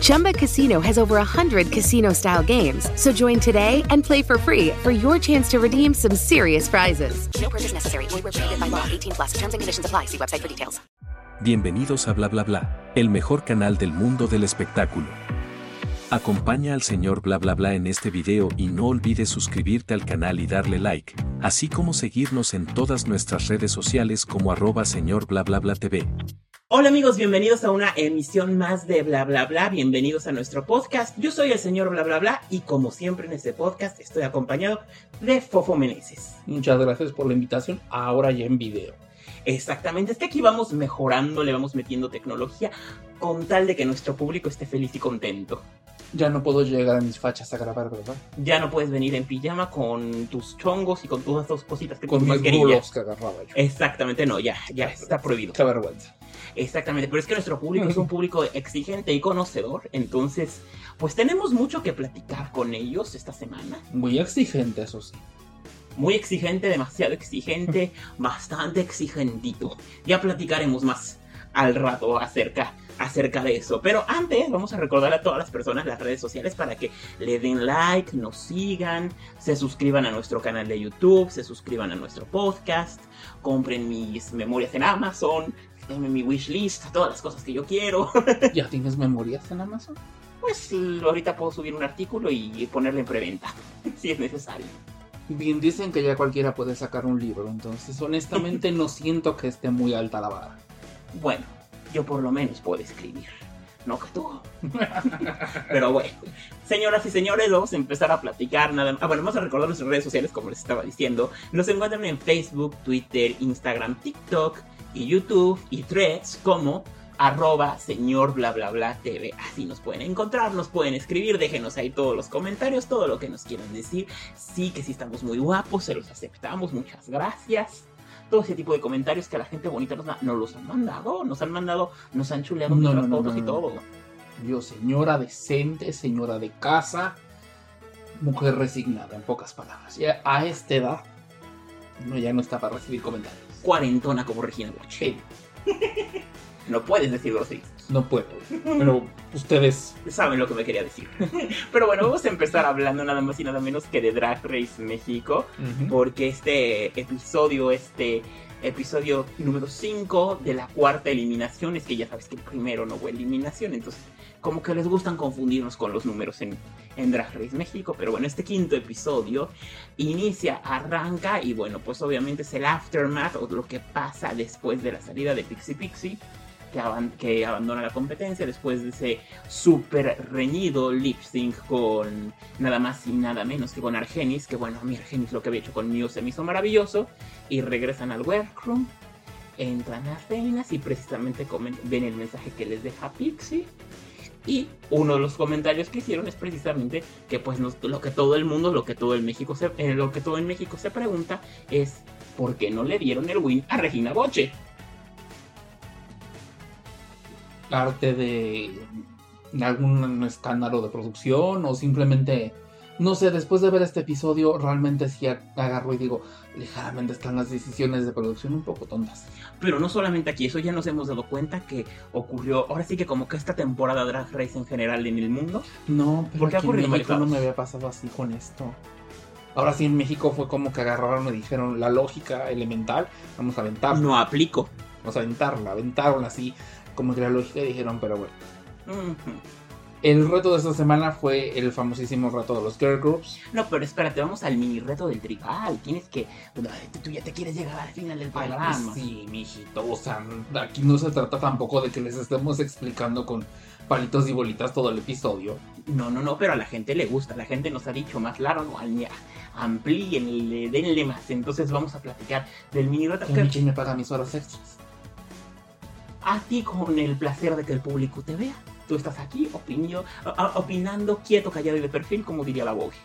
Chumba Casino has over 100 casino style games. So join today and play for free for your chance to redeem some serious prizes. No purchase necessary. Void where prohibited by law. 18 plus. Terms and conditions apply. See website for details. Bienvenidos a Bla Bla Bla, el mejor canal del mundo del espectáculo. Acompaña al señor Bla Bla Bla en este video y no olvides suscribirte al canal y darle like, así como seguirnos en todas nuestras redes sociales como arroba señor Bla Bla Bla TV. Hola amigos, bienvenidos a una emisión más de Bla Bla Bla, bienvenidos a nuestro podcast. Yo soy el señor Bla Bla Bla y como siempre en este podcast estoy acompañado de Fofo Meneses. Muchas gracias por la invitación, ahora ya en video. Exactamente, es que aquí vamos mejorando, le vamos metiendo tecnología con tal de que nuestro público esté feliz y contento. Ya no puedo llegar a mis fachas a grabar, ¿verdad? Ya no puedes venir en pijama con tus chongos y con todas esas cositas que Con mis que agarraba yo. Exactamente, no, ya, ya está prohibido. Qué vergüenza. Exactamente, pero es que nuestro público es un público exigente y conocedor, entonces, pues tenemos mucho que platicar con ellos esta semana. Muy exigente, eso sí. Muy exigente, demasiado exigente, bastante exigentito. Ya platicaremos más al rato acerca, acerca de eso. Pero antes vamos a recordar a todas las personas las redes sociales para que le den like, nos sigan, se suscriban a nuestro canal de YouTube, se suscriban a nuestro podcast, compren mis memorias en Amazon, denme mi wishlist, todas las cosas que yo quiero. ¿Ya tienes memorias en Amazon? Pues ahorita puedo subir un artículo y ponerle en preventa, si es necesario. Bien, dicen que ya cualquiera puede sacar un libro, entonces honestamente no siento que esté muy alta la vara. Bueno, yo por lo menos puedo escribir. No que tú. Pero bueno, señoras y señores, vamos a empezar a platicar nada más. Ah, bueno, vamos a recordar nuestras redes sociales, como les estaba diciendo. Nos encuentran en Facebook, Twitter, Instagram, TikTok y YouTube y Threads como arroba señor bla bla bla TV. Así nos pueden encontrar, nos pueden escribir, déjenos ahí todos los comentarios, todo lo que nos quieran decir. Sí, que sí estamos muy guapos, se los aceptamos, muchas gracias. Todo ese tipo de comentarios que la gente bonita nos, nos los han mandado, nos han mandado, nos han chuleado No, no, no, fotos y todo. Yo, señora decente, señora de casa, mujer resignada, en pocas palabras. Ya a esta edad, no, ya no está para recibir comentarios. Cuarentona como Regina Boche. no puedes decir groserías. No puedo, pero ustedes saben lo que me quería decir. Pero bueno, vamos a empezar hablando nada más y nada menos que de Drag Race México. Porque este episodio, este episodio número 5 de la cuarta eliminación, es que ya sabes que primero no hubo eliminación, entonces como que les gustan confundirnos con los números en, en Drag Race México. Pero bueno, este quinto episodio inicia, arranca y bueno, pues obviamente es el aftermath o lo que pasa después de la salida de Pixie Pixie. Que, aban- que abandona la competencia después de ese súper reñido lip sync con nada más y nada menos que con Argenis, que bueno, a mí Argenis lo que había hecho con Mew se me hizo maravilloso, y regresan al workroom, entran las reinas y precisamente ven el mensaje que les deja Pixie, y uno de los comentarios que hicieron es precisamente que pues lo que todo el mundo, lo que todo el México eh, lo que todo en México se pregunta es ¿por qué no le dieron el win a Regina Boche? Parte de algún escándalo de producción o simplemente, no sé, después de ver este episodio realmente sí agarro y digo, ligeramente están las decisiones de producción un poco tontas. Pero no solamente aquí, eso ya nos hemos dado cuenta que ocurrió, ahora sí que como que esta temporada Drag Race en general en el mundo, No, pero ¿Por qué aquí en México no me había pasado así con esto. Ahora sí en México fue como que agarraron y dijeron la lógica elemental, vamos a aventarla, no aplico. vamos a aventarla, aventaron así como que la lógica dijeron, pero bueno. Ujú. El reto de esta semana fue el famosísimo reto de los girl groups. No, pero espérate, vamos al mini reto del tribal. Tienes que. Tú ya te quieres llegar al final del programa. sí, mijito. O sea, aquí no se trata tampoco de que les estemos explicando con palitos y bolitas todo el episodio. No, no, no, pero a la gente le gusta. La gente nos ha dicho más largo, amplíenle, denle más. Entonces vamos a platicar del mini reto. ¿Quién me paga mis horas extras? A ti con el placer de que el público te vea tú estás aquí opinando quieto, callado y de perfil, como diría la Vogue.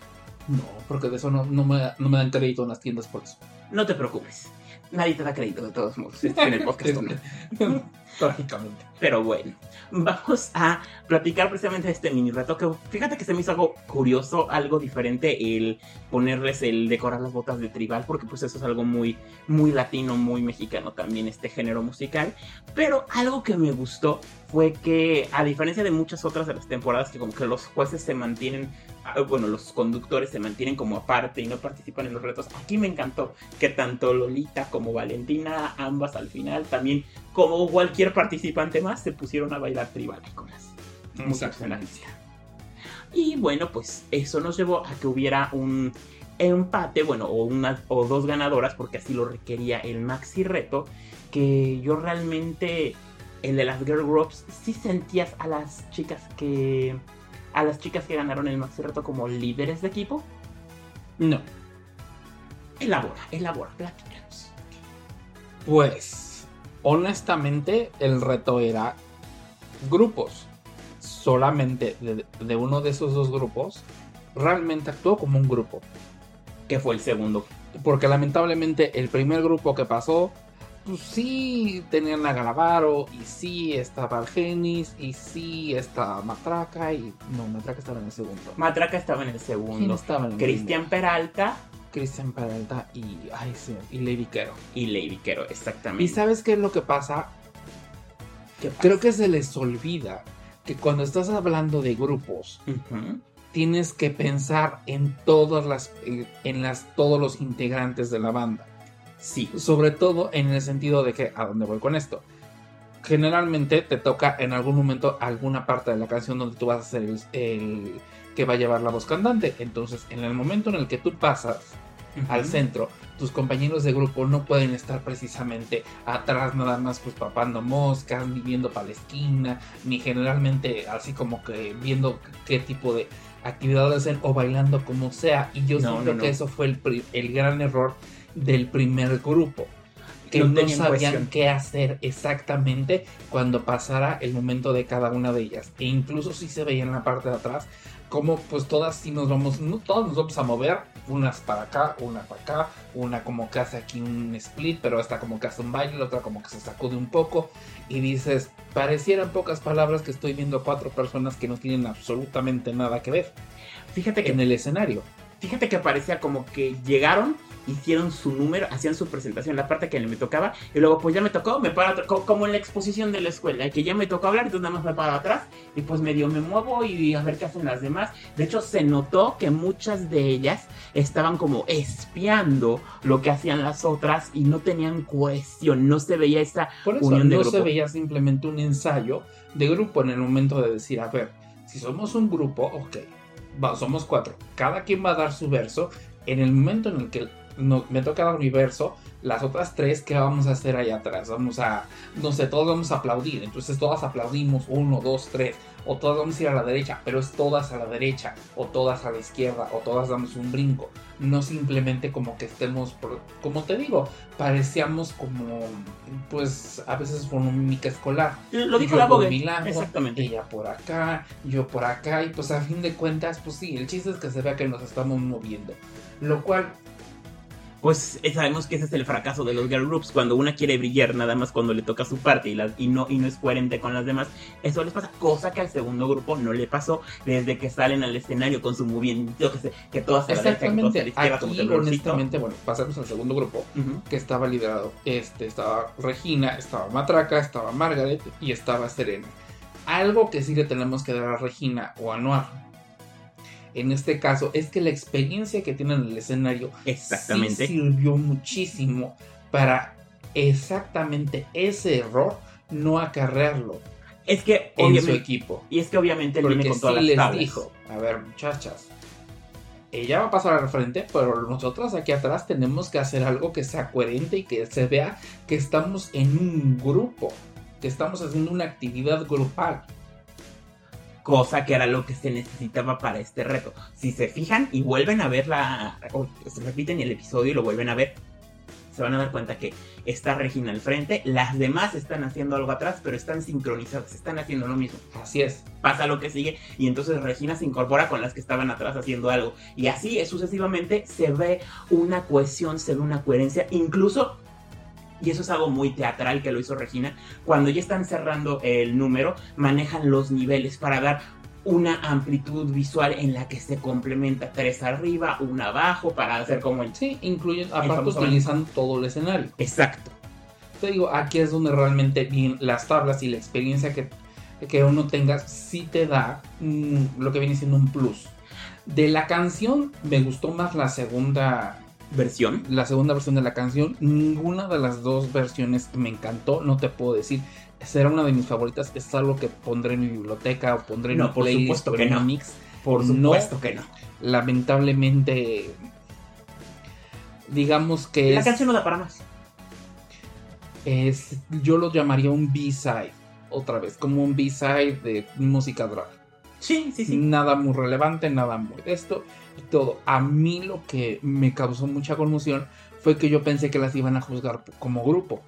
No, porque de eso no, me, no me dan crédito en las tiendas por eso. No te preocupes. Nadie te da crédito de todos modos en el podcast. Trágicamente. Pero bueno, vamos a platicar precisamente de este mini reto. Que fíjate que se me hizo algo curioso, algo diferente el ponerles el decorar las botas de tribal, porque pues eso es algo muy, muy latino, muy mexicano también, este género musical. Pero algo que me gustó fue que, a diferencia de muchas otras de las temporadas, que como que los jueces se mantienen bueno, los conductores se mantienen como aparte y no participan en los retos. Aquí me encantó que tanto Lolita como Valentina, ambas al final, también como cualquier participante más, se pusieron a bailar tribaliconas. Mucha excelencia. Y bueno, pues eso nos llevó a que hubiera un empate, bueno, o, una, o dos ganadoras, porque así lo requería el maxi reto, que yo realmente, el de las girl groups, sí sentías a las chicas que a las chicas que ganaron el Maxi Reto como líderes de equipo? No. Elabora, elabora, platícanos. Pues, honestamente, el reto era grupos. Solamente de, uno de esos dos grupos realmente actuó como un grupo. ¿Qué fue el segundo? Porque lamentablemente el primer grupo que pasó pues sí tenían a Galavaro, y sí estaba Argenis, y sí estaba Matraca, y no, Matraca estaba en el segundo. Matraca estaba en el segundo. estaba en Cristian Peralta. Cristian Peralta y, ay, sí, y Lady Quero. Y Lady Quero, exactamente. ¿Y sabes qué es lo que pasa? Creo que se les olvida que cuando estás hablando de grupos, tienes que pensar en todas las, en las, todos los integrantes de la banda. Sí, sobre todo en el sentido de que, ¿a dónde voy con esto? Generalmente te toca en algún momento alguna parte de la canción donde tú vas a ser el, que va a llevar la voz cantante. Entonces, en el momento en el que tú pasas al centro, tus compañeros de grupo no pueden estar precisamente atrás nada más pues papando moscas, ni viendo para la esquina, ni generalmente así como que viendo qué tipo de actividades hacen o bailando como sea. Y yo siento que eso fue el, el gran error del primer grupo que no, sabían qué hacer exactamente cuando pasara el momento de cada una de ellas. E incluso si se veía en la parte de atrás, como pues todas sí nos vamos, no todas nos vamos a mover, unas para acá, una para acá, una como que hace aquí un split, pero esta como que hace un baile, la otra como que se sacude un poco y dices, parecieran pocas palabras que estoy viendo cuatro personas que no tienen absolutamente nada que ver. Fíjate que en el escenario. Fíjate que parecía como que llegaron hicieron su número, hacían su presentación, la parte que me tocaba, y luego pues ya me tocó, me paro como en la exposición de la escuela, que ya me tocó hablar, entonces nada más me paro atrás, y pues medio me muevo y a ver qué hacen las demás. De hecho, se notó que muchas de ellas estaban como espiando lo que hacían las otras y no tenían cohesión, no se veía esa Por eso, unión de no se veía simplemente un ensayo de grupo en el momento de decir, a ver, si somos un grupo, ok, somos cuatro, cada quien va a dar su verso, en el momento en el que no, me toca dar mi verso, las otras tres, ¿qué vamos a hacer ahí atrás? Vamos a, no sé, todos vamos a aplaudir, entonces todas aplaudimos, uno, dos, tres, o todas vamos a ir a la derecha, pero es todas a la derecha, o todas a la izquierda, o todas damos un brinco, no simplemente como que estemos, como te digo, parecíamos como, pues a veces por una mímica escolar. Lo dijo yo la mi exactamente. Ella por acá, yo por acá, y pues a fin de cuentas, pues sí, el chiste es que se vea que nos estamos moviendo, lo cual pues eh, sabemos que ese es el fracaso de los girl groups, cuando una quiere brillar nada más cuando le toca su parte y, y, no, y no es coherente con las demás, eso les pasa, cosa que al segundo grupo no le pasó desde que salen al escenario con su movimiento, que, se, que todas se Exactamente, aquí honestamente, bueno, pasamos al segundo grupo, que estaba liderado, este, estaba Regina, estaba Matraca, estaba Margaret y estaba Serena. Algo que sí le tenemos que dar a Regina o a Noir en este caso es que la experiencia que tienen en el escenario exactamente sirvió muchísimo para exactamente ese error no acarrearlo. Es que en su equipo. Y es que obviamente él viene con todas las les dijo, a ver, muchachas, ella va a pasar al frente, pero nosotros aquí atrás tenemos que hacer algo que sea coherente y que se vea que estamos en un grupo, que estamos haciendo una actividad grupal. Cosa que era lo que se necesitaba para este reto. Si se fijan y vuelven a ver la. o se repiten el episodio y lo vuelven a ver, se van a dar cuenta que está Regina al frente, las demás están haciendo algo atrás, pero están sincronizadas, están haciendo lo mismo. Así es. Pasa lo que sigue y entonces Regina se incorpora con las que estaban atrás haciendo algo. Y así sucesivamente se ve una cohesión, se ve una coherencia, incluso y eso es algo muy teatral que lo hizo Regina, cuando ya están cerrando el número, manejan los niveles para dar una amplitud visual en la que se complementa tres arriba, una abajo, para hacer como el... Sí, incluyen, aparte utilizan todo el escenario. Exacto. Te digo, aquí es donde realmente bien las tablas y la experiencia que, que uno tenga sí te da mm, lo que viene siendo un plus. De la canción me gustó más la segunda versión. La segunda versión de la canción. Ninguna de las dos versiones me encantó, no te puedo decir será una de mis favoritas. Es algo que pondré en mi biblioteca o pondré en no, por supuesto que no. mix. Por supuesto que no. Lamentablemente, digamos que la canción no da para más. Es, yo lo llamaría un B-side, otra vez, como un B-side de música drag. Sí, sí, sí. Nada muy relevante, nada muy de esto todo. A mí lo que me causó mucha conmoción fue que yo pensé que las iban a juzgar como grupo.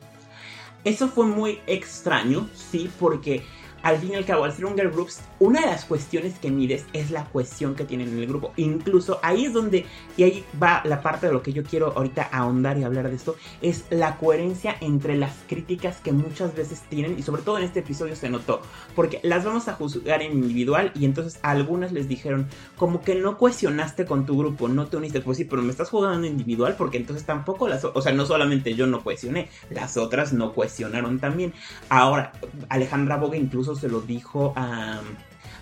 Eso fue muy extraño, sí, porque al fin y al cabo, al ser un girl groups, una de las cuestiones que mides es la cuestión que tienen en el grupo. Incluso ahí es donde, y ahí va la parte de lo que yo quiero ahorita ahondar y hablar de esto, es la coherencia entre las críticas que muchas veces tienen, y sobre todo en este episodio se notó, porque las vamos a juzgar en individual, y entonces algunas les dijeron, como que no cuestionaste con tu grupo, no te uniste, pues sí, pero me estás jugando individual, porque entonces tampoco las, o sea, no solamente yo no cuestioné, las otras no cuestionaron también. Ahora, Alejandra Boga incluso se lo dijo a,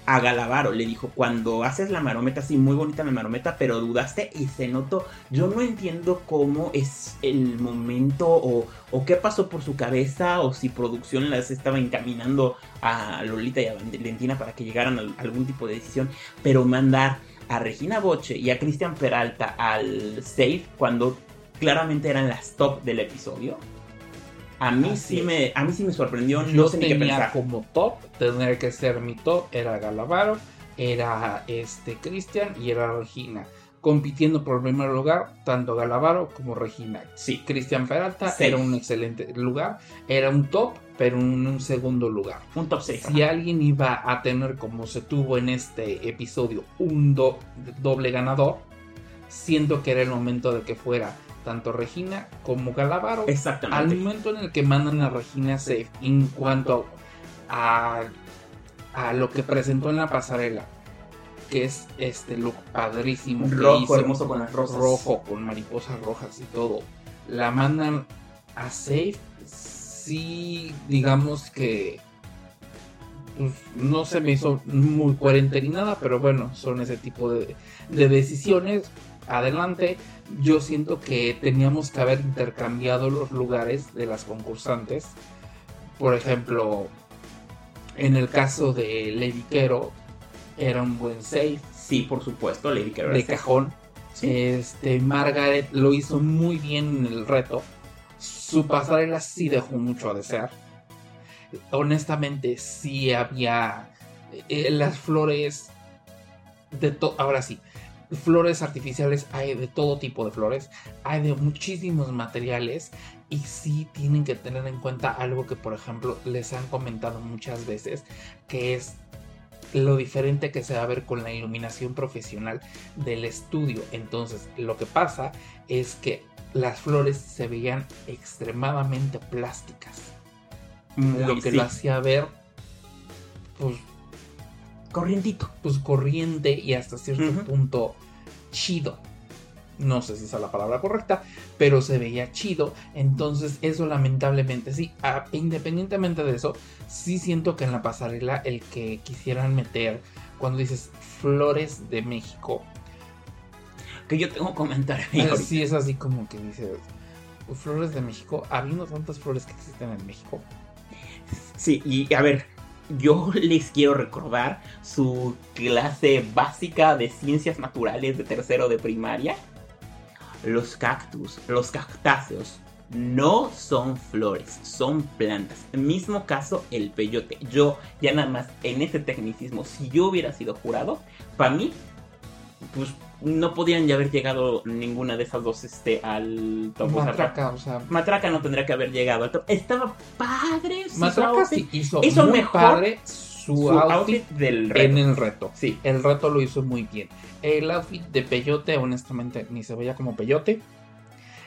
a Galavaro. Le dijo, cuando haces la marometa, sí, muy bonita la marometa, pero dudaste y se notó. Yo no entiendo cómo es el momento o, o qué pasó por su cabeza o si producción las estaba encaminando a Lolita y a Valentina para que llegaran a algún tipo de decisión. Pero mandar a Regina Boche y a Cristian Peralta al safe cuando claramente eran las top del episodio a mí, sí me, a mí sí me sorprendió, no sé ni qué pensar. como top, tener que ser mi top, era Galavaro, era este Cristian y era Regina. Compitiendo por el primer lugar, tanto Galavaro como Regina. Sí. Cristian Peralta era un excelente lugar, era un top, pero en un segundo lugar. Un top 6. Si alguien iba a tener, como se tuvo en este episodio, un doble ganador, siento que era el momento de que fuera tanto Regina como Galavaro. Exactamente. Al momento en el que mandan a Regina Safe en cuanto a, a lo que presentó en la pasarela, que es este look padrísimo. Rojo, hermoso con las rosas. Rojo, con mariposas rojas y todo. La mandan a Safe. Sí, digamos que pues, no se me hizo muy coherente ni nada, pero bueno, son ese tipo de, de decisiones. Adelante yo siento que teníamos que haber intercambiado los lugares de las concursantes. Por ejemplo, en el caso de Lady Quero, era un buen safe. Sí, por supuesto, Lady Quero. De cajón. Este, Margaret lo hizo muy bien en el reto. Su pasarela sí dejó mucho a desear. Honestamente, sí había eh, las flores de todo. Ahora sí, flores artificiales hay de todo tipo de flores, hay de muchísimos materiales y sí tienen que tener en cuenta algo que por ejemplo les han comentado muchas veces, que es lo diferente que se va a ver con la iluminación profesional del estudio. Entonces lo que pasa es que las flores se veían extremadamente plásticas. lo que lo hacía ver pues corrientito. Pues corriente y hasta cierto punto chido. No sé si esa es la palabra correcta, pero se veía chido. Entonces, eso lamentablemente sí. independientemente de eso, sí siento que en la pasarela el que quisieran meter, cuando dices flores de México. Que yo tengo comentar. Eh, sí, es así como que dices flores de México, habiendo tantas flores que existen en México. Sí, y a ver, yo les quiero recordar su clase básica de ciencias naturales de tercero de primaria. Los cactus, los cactáceos, no son flores, son plantas. Mismo caso el peyote. Yo ya nada más en ese tecnicismo, si yo hubiera sido jurado, para mí, pues no podían ya haber llegado ninguna de esas dos este, al top. Matraca, o sea, Matraca no tendría que haber llegado al top. Estaba padre. Matraca sí hizo, muy padre su, outfit, del reto. en el reto. Sí, el reto lo hizo muy bien. El outfit de Peyote, honestamente, ni se veía como Peyote,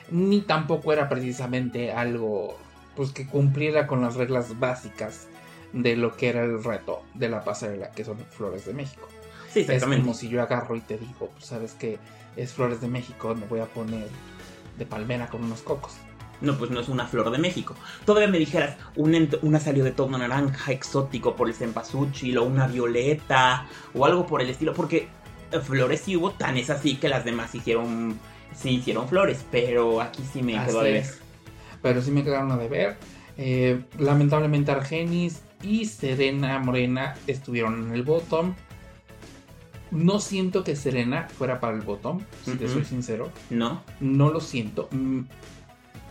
ni tampoco era precisamente algo pues que cumpliera con las reglas básicas de lo que era el reto de la pasarela, que son Flores de México. Sí, Es como si yo agarro y te digo, pues sabes que es Flores de México, me voy a poner de palmera con unos cocos. No, pues no es una flor de México. Todavía me dijeras, una, salió de tono naranja exótico por el cempasúchil o una violeta o algo por el estilo, porque flores sí hubo, tan es así que las demás hicieron, sí hicieron flores, pero aquí sí me quedó de ver. Pero sí me quedaron a deber. Eh, lamentablemente Argenis y Serena Morena estuvieron en el bottom. No siento que Serena fuera para el bottom, si te soy sincero. No. No lo siento. Mm,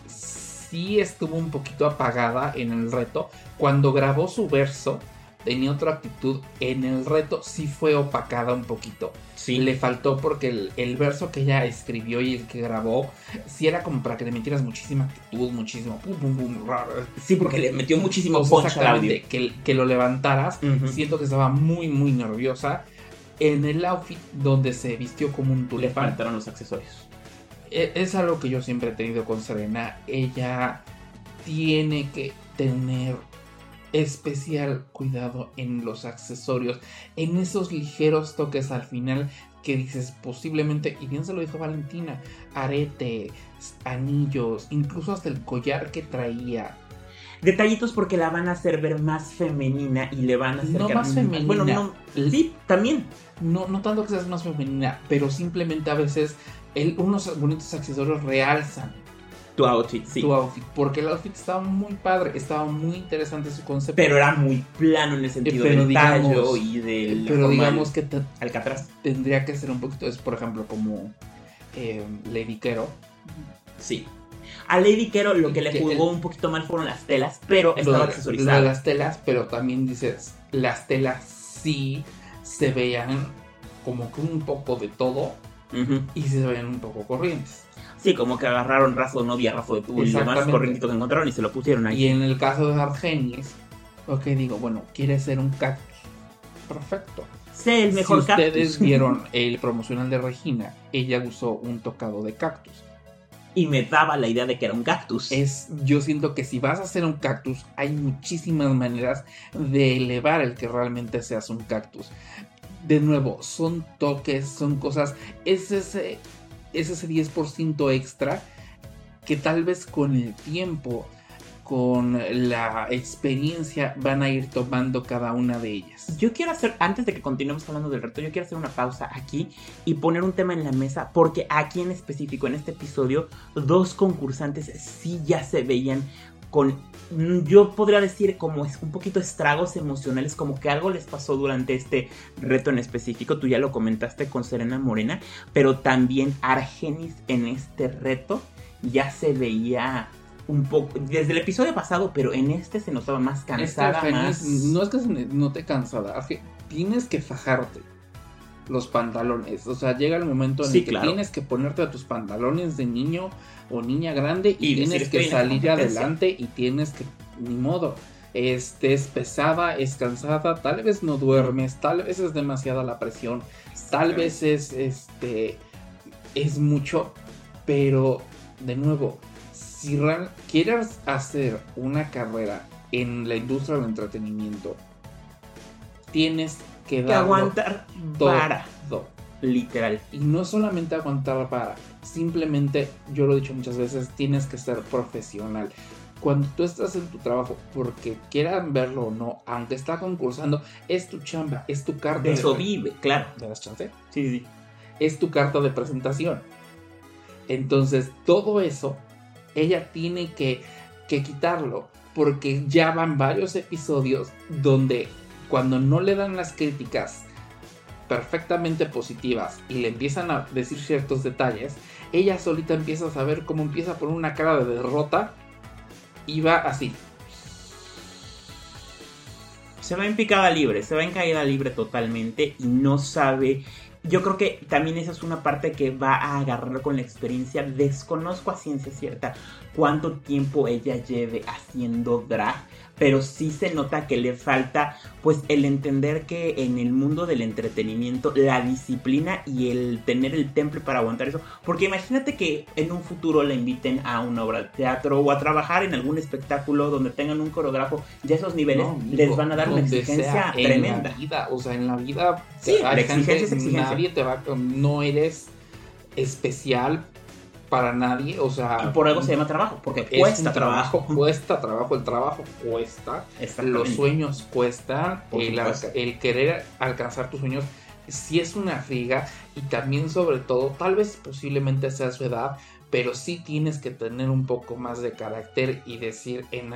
sí estuvo un poquito apagada en el reto. Cuando grabó su verso, tenía otra actitud. En el reto sí fue opacada un poquito. Sí. Le faltó porque el, verso que ella escribió y el que grabó, sí era como para que le metieras muchísima actitud, muchísimo pum, pum, pum, raro. Sí, porque le metió muchísimo punch Que, que lo levantaras. Siento que estaba muy, muy nerviosa en el outfit donde se vistió como un tulipán. Le faltaron los accesorios. E, es algo que yo siempre he tenido con Serena. Ella tiene que tener especial cuidado en los accesorios, en esos ligeros toques al final que dices posiblemente, y bien se lo dijo Valentina, arete, anillos, incluso hasta el collar que traía, detallitos porque la van a hacer ver más femenina y le van a hacer no más femenina. Bueno, no, sí, también. No, no tanto que seas más femenina, pero simplemente a veces el, unos bonitos accesorios realzan tu outfit, sí. Tu outfit, porque el outfit estaba muy padre, estaba muy interesante su concepto. Pero era muy plano en el sentido del tallo y del. Pero digamos que Alcatraz. tendría que ser un poquito, es por ejemplo como eh, Lady Kero. Sí. A Lady Kero lo que, le jugó un poquito mal fueron las telas, pero estaba accesorizado. las telas, pero también dices, las telas sí se veían como que un poco de todo y se veían un poco corrientes. Sí, como que agarraron raso novia, raso de tubo y demás corrientitos que encontraron y se lo pusieron ahí. Y en el caso de Argenis, ok, digo, bueno, quiere ser un cactus. Perfecto. Sé el mejor si ustedes vieron el promocional de Regina, ella usó un tocado de cactus y me daba la idea de que era un cactus. Es, yo siento que si vas a hacer un cactus, hay muchísimas maneras de elevar el que realmente seas un cactus. De nuevo, son toques, son cosas, es ese, es ese 10% extra que tal vez con el tiempo con la experiencia van a ir tomando cada una de ellas. Yo quiero hacer, antes de que continuemos hablando del reto, yo quiero hacer una pausa aquí y poner un tema en la mesa, porque aquí en específico, en este episodio, dos concursantes sí ya se veían con, yo podría decir como es un poquito estragos emocionales, como que algo les pasó durante este reto en específico, tú ya lo comentaste con Serena Morena, pero también Argenis en este reto ya se veía un poco, desde el episodio pasado, pero en este se notaba más cansada. más... No es que se note cansada, es que tienes que fajarte los pantalones. O sea, llega el momento en el que tienes que ponerte a tus pantalones de niño o niña grande y, tienes que salir adelante y tienes que, ni modo, estés pesada, es cansada, tal vez no duermes, tal vez es demasiada la presión, tal vez es este es mucho, pero de nuevo, si quieres hacer una carrera en la industria del entretenimiento, tienes que, que aguantar para. Literal. Y no solamente aguantar para, simplemente, yo lo he dicho muchas veces, tienes que ser profesional. Cuando tú estás en tu trabajo, porque quieran verlo o no, aunque está concursando, es tu chamba, es tu carta. De eso vive, claro. ¿Me das chance? Sí, sí. Es tu carta de presentación. Entonces, todo eso ella tiene que, quitarlo. porque ya van varios episodios donde cuando no le dan las críticas perfectamente positivas y le empiezan a decir ciertos detalles, ella solita empieza a saber cómo empieza a poner una cara de derrota y va así. Se va en picada libre, se va en caída libre totalmente y no sabe yo creo que también esa es una parte que va a agarrar con la experiencia. Desconozco a ciencia cierta cuánto tiempo ella lleve haciendo drag pero sí se nota que le falta pues el entender que en el mundo del entretenimiento la disciplina y el tener el temple para aguantar eso, porque imagínate que en un futuro le inviten a una obra de teatro o a trabajar en algún espectáculo donde tengan un coreógrafo, ya esos niveles les van a dar una exigencia tremenda. En la vida, o sea, en la vida sí, la exigencia es exigencia. nadie te va no eres especial para nadie, o sea... Y por algo se llama trabajo, porque cuesta trabajo. Cuesta trabajo, el trabajo cuesta, los sueños cuestan, el, el, querer alcanzar tus sueños sí es una friga y también sobre todo, tal vez posiblemente sea su edad, pero sí tienes que tener un poco más de carácter y decir, en,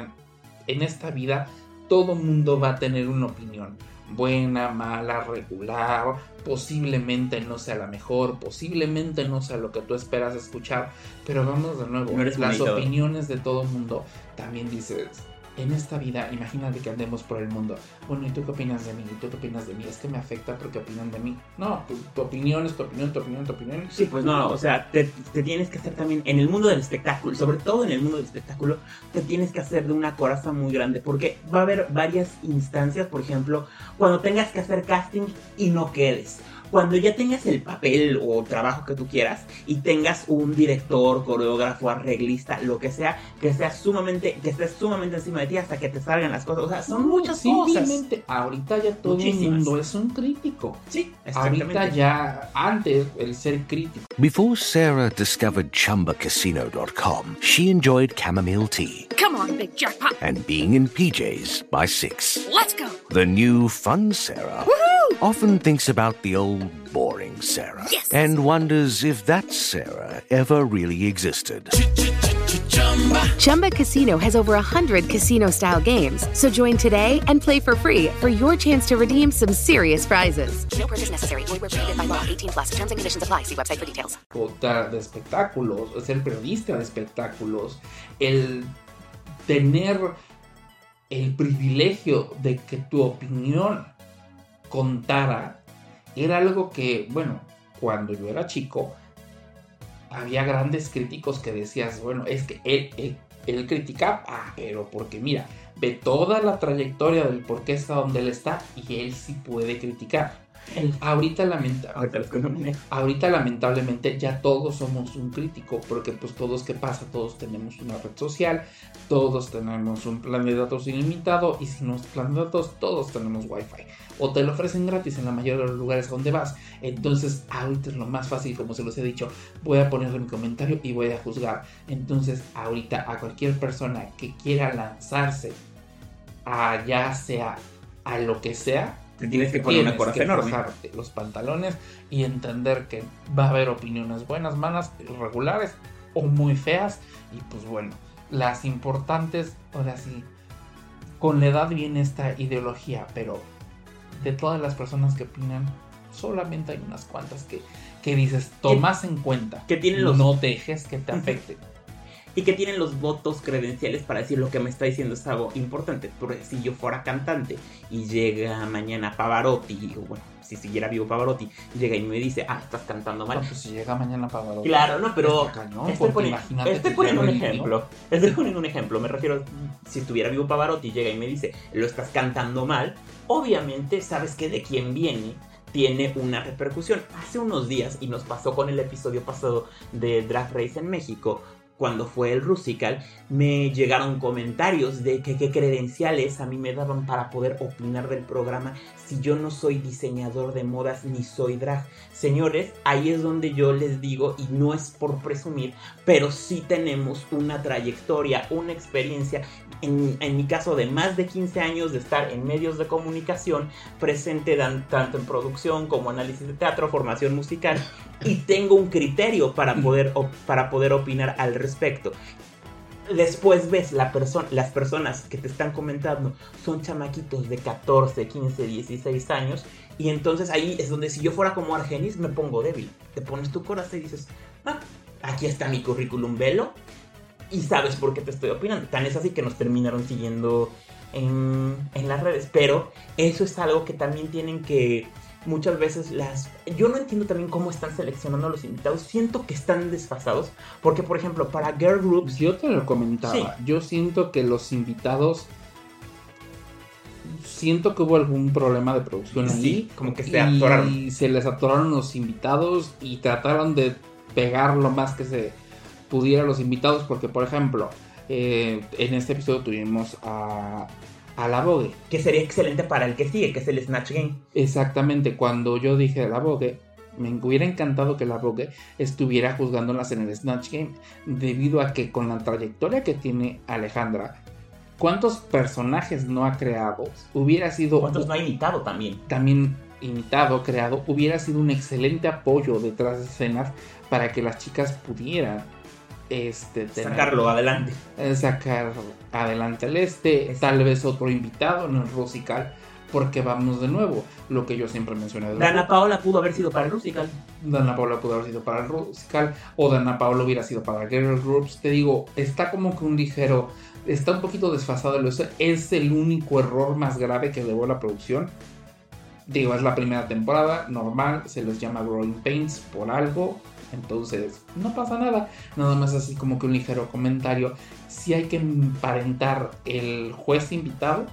en esta vida todo mundo va a tener una opinión buena, mala, regular, posiblemente no sea la mejor, posiblemente no sea lo que tú esperas escuchar, pero vamos de nuevo, las opiniones de todo el mundo, también dices, en esta vida, imagínate que andemos por el mundo. Bueno, ¿y tú qué opinas de mí? ¿Y tú qué opinas de mí? Es que me afecta porque opinan de mí. No, tu, opinión es tu opinión, tu opinión, tu opinión. Sí, pues no, o sea, te, tienes que hacer también en el mundo del espectáculo, sobre todo en el mundo del espectáculo, te tienes que hacer de una coraza muy grande porque va a haber varias instancias, por ejemplo, cuando tengas que hacer casting y no quedes cuando ya tengas el papel o trabajo que tú quieras y tengas un director, coreógrafo, arreglista, lo que sea, que sea sumamente, que estés sumamente encima de ti hasta que te salgan las cosas. O sea, son muchas cosas. ahorita ya todo el mundo es un crítico. Sí, Ahorita ya, antes, el ser crítico. Before Sarah discovered ChumbaCasino.com, she enjoyed chamomile tea. Come on, big jackpot. And being in PJs by six. Let's go. The new fun Sarah often thinks about the old boring Sarah. Yes. And wonders if that Sarah ever really existed. Chumba Casino has over 100 casino style games. So join today and play for free for your chance to redeem some serious prizes. No purchase necessary. Void where prohibited by law. 18 plus. Terms and conditions apply. See website for details. De espectáculos, ser periodista de espectáculos, el tener el privilegio de que tu opinión contara era algo que, bueno, cuando yo era chico, había grandes críticos que decías, bueno, es que él, él, él critica, ah, pero porque mira, ve toda la trayectoria del por qué está donde él está y él sí puede criticar. Ahorita, ahorita, lamentablemente ya todos somos un crítico, porque pues todos que pasa, todos tenemos una red social, todos tenemos un plan de datos ilimitado y si no es plan de datos, todos tenemos wifi. O te lo ofrecen gratis en la mayoría de los lugares donde vas. Entonces ahorita es lo más fácil, como se los he dicho, voy a ponerle mi comentario y voy a juzgar. Entonces ahorita a cualquier persona que quiera lanzarse a ya sea a lo que sea, te tienes que poner una coraza enorme. los pantalones y entender que va a haber opiniones buenas, malas, regulares o muy feas. Y pues bueno, las importantes, ahora sí, con la edad viene esta ideología, pero de todas las personas que opinan, solamente hay unas cuantas que, que dices, tomas en cuenta. Que tienen los... No dejes que te afecte y que tienen los votos credenciales para decir lo que me está diciendo es algo importante. Porque si yo fuera cantante y llega mañana Pavarotti, o bueno, si siguiera vivo Pavarotti, llega y me dice, ah, estás cantando mal. pues si llega mañana Pavarotti. Claro, no, pero. estoy, poniendo, un ejemplo. Estoy poniendo un ejemplo. Me refiero, si estuviera vivo Pavarotti, llega y me dice, lo estás cantando mal, obviamente sabes que de quién viene tiene una repercusión. Hace unos días, y nos pasó con el episodio pasado de Drag Race en México, cuando fue el Rusical, me llegaron comentarios de que qué credenciales a mí me daban para poder opinar del programa si yo no soy diseñador de modas ni soy drag. Señores, ahí es donde yo les digo, y no es por presumir, pero sí tenemos una trayectoria, una experiencia, en, mi caso de más de 15 años de estar en medios de comunicación, presente tanto en producción como análisis de teatro, formación musical, y tengo un criterio para poder, para poder opinar al respecto. Después ves la persona, las personas que te están comentando son chamaquitos de 14, 15, 16 años. Y entonces ahí es donde si yo fuera como Argenis me pongo débil. Te pones tu corazón y dices, ah, aquí está mi currículum velo. Y sabes por qué te estoy opinando. Tan es así que nos terminaron siguiendo en, en las redes. Pero eso es algo que también tienen que muchas veces las... Yo no entiendo también cómo están seleccionando a los invitados. Siento que están desfasados. Porque, por ejemplo, para girl groups... Yo te lo comentaba. Yo siento que los invitados... Siento que hubo algún problema de producción sí, como que se atoraron. Y se les atoraron los invitados y trataron de pegar lo más que se pudiera a los invitados. Porque, por ejemplo, eh, en este episodio tuvimos a a la Vogue. Que sería excelente para el que sigue, que es el Snatch Game. Exactamente, cuando yo dije la Vogue, me hubiera encantado que la Vogue estuviera juzgándolas en el Snatch Game, debido a que con la trayectoria que tiene Alejandra, ¿cuántos personajes no ha creado? Hubiera sido... ¿Cuántos no ha imitado también? También imitado, creado, hubiera sido un excelente apoyo detrás de escenas para que las chicas pudieran este, sacarlo adelante. Eh, sacar adelante al este, tal vez otro invitado en el Rusical, porque vamos de nuevo, lo que yo siempre mencioné. Dana Paola pudo haber sido para el Rusical. Dana Paola pudo haber sido para el Rusical, o Dana Paola hubiera sido para Girl Groups. Te digo, está como que un ligero, está un poquito desfasado. Es el único error más grave que llevó la producción. Digo, es la primera temporada, normal, se les llama Growing Pains por algo, entonces, no pasa nada. Nada más así como que un ligero comentario. Si hay que emparentar el juez invitado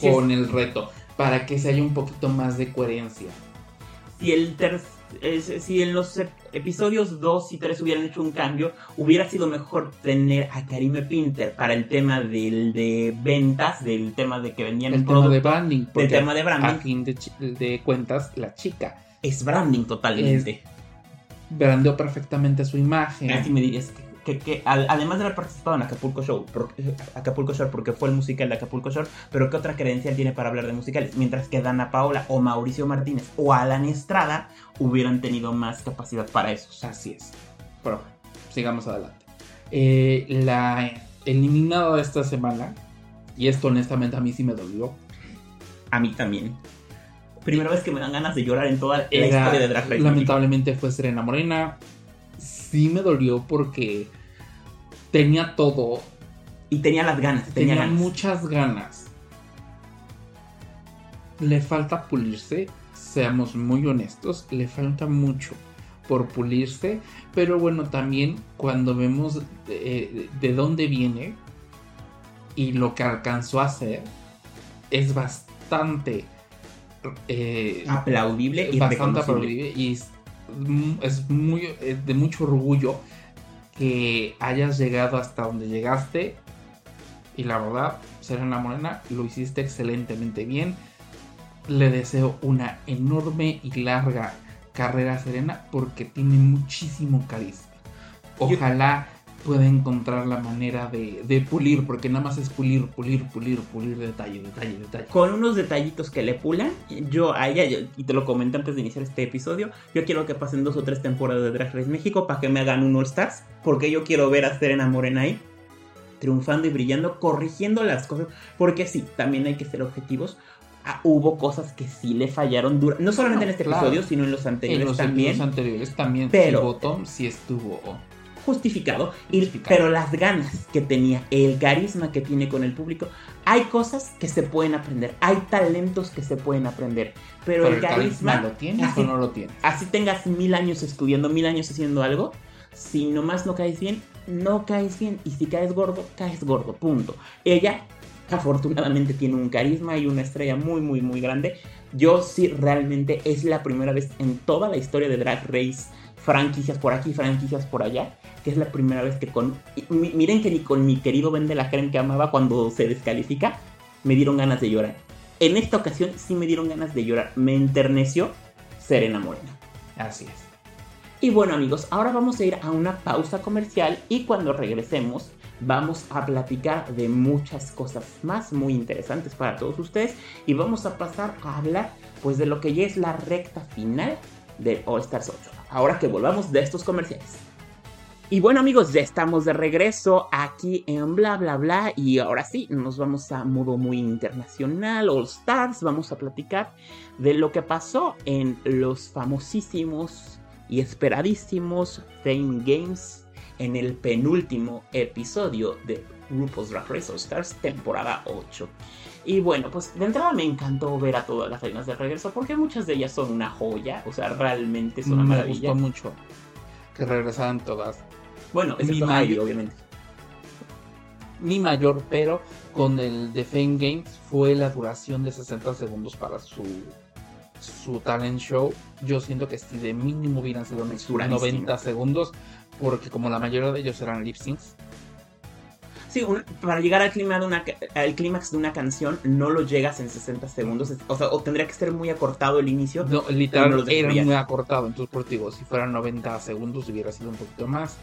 con el reto para que se haya un poquito más de coherencia. Si el si en los episodios 2 y 3 hubieran hecho un cambio, hubiera sido mejor tener a Karime Pinter para el tema del, de ventas, del tema de que vendían el, tema de branding. El tema de branding. A fin de, cuentas, la chica. Es branding totalmente brandeó perfectamente su imagen. Así me dirías que, además de haber participado en Acapulco Show, Acapulco Show porque fue el musical de Acapulco Show, pero ¿qué otra credencial tiene para hablar de musicales? Mientras que Dana Paola o Mauricio Martínez o Alan Estrada hubieran tenido más capacidad para eso. Así es. Pero sigamos adelante. Eh, la eliminada de esta semana, y esto honestamente a mí sí me dolió. A mí también primera vez que me dan ganas de llorar en toda la historia de Drag Race. Lamentablemente fue Serena Morena. Sí me dolió porque tenía todo. Y tenía las ganas. Tenía, muchas ganas. Le falta pulirse, seamos muy honestos, le falta mucho por pulirse, pero bueno, también cuando vemos de, de dónde viene y lo que alcanzó a hacer, es bastante eh, aplaudible y bastante aplaudible y es, muy de mucho orgullo que hayas llegado hasta donde llegaste y la verdad Serena Morena lo hiciste excelentemente bien. Le deseo una enorme y larga carrera Serena porque tiene muchísimo carisma. Ojalá puede encontrar la manera de, pulir, porque nada más es pulir, pulir, pulir, pulir, detalle, detalle, detalle. Con unos detallitos que le pulan, yo a ella, y te lo comenté antes de iniciar este episodio, yo quiero que pasen dos o tres temporadas de Drag Race México para que me hagan un All Stars, porque yo quiero ver a Serena Morena ahí, triunfando y brillando, corrigiendo las cosas, porque sí, también hay que ser objetivos. Ah, hubo cosas que sí le fallaron no solamente en este episodio, sino en los anteriores en los, también. Anteriores también. Pero Bottom sí estuvo justificado, pero las ganas que tenía, el carisma que tiene con el público, hay cosas que se pueden aprender, hay talentos que se pueden aprender, pero, el, carisma, ¿lo tienes o no lo tienes? Así tengas mil años estudiando, mil años haciendo algo, si nomás no caes bien, no caes bien, y si caes gordo, caes gordo, punto. Ella afortunadamente tiene un carisma y una estrella muy, muy, muy grande. Yo sí realmente es la primera vez en toda la historia de Drag Race franquicias por aquí, franquicias por allá, que es la primera vez que con... Miren que ni con mi querido Ben de la Creme que amaba cuando se descalifica, me dieron ganas de llorar. En esta ocasión sí me dieron ganas de llorar, me enterneció Serena Morena. Así es. Y bueno amigos, ahora vamos a ir a una pausa comercial y cuando regresemos vamos a platicar de muchas cosas más muy interesantes para todos ustedes y vamos a pasar a hablar pues de lo que ya es la recta final de All Stars 8 ahora que volvamos de estos comerciales. Y bueno amigos, ya estamos de regreso aquí en bla bla bla y ahora sí, nos vamos a modo muy internacional, All Stars, vamos a platicar de lo que pasó en los famosísimos y esperadísimos Fame Games en el penúltimo episodio de RuPaul's Drag Race All Stars temporada 8. Y bueno, pues de entrada me encantó ver a todas las reinas de regreso porque muchas de ellas son una joya, o sea, realmente son una maravilla. Me gustó mucho que regresaran todas. Bueno, es mi mayor, obviamente. Mi mayor, pero con el de Fame Games fue la duración de 60 segundos para su su talent show. Yo siento que si de mínimo hubieran sido 90 segundos, porque como la mayoría de ellos eran lip syncs. Sí, para llegar al clímax, de una, al clímax de una canción no lo llegas en 60 segundos. O sea, o tendría que ser muy acortado el inicio. No, literal, era muy acortado. Entonces, por digo, si fueran 90 segundos hubiera sido un poquito más.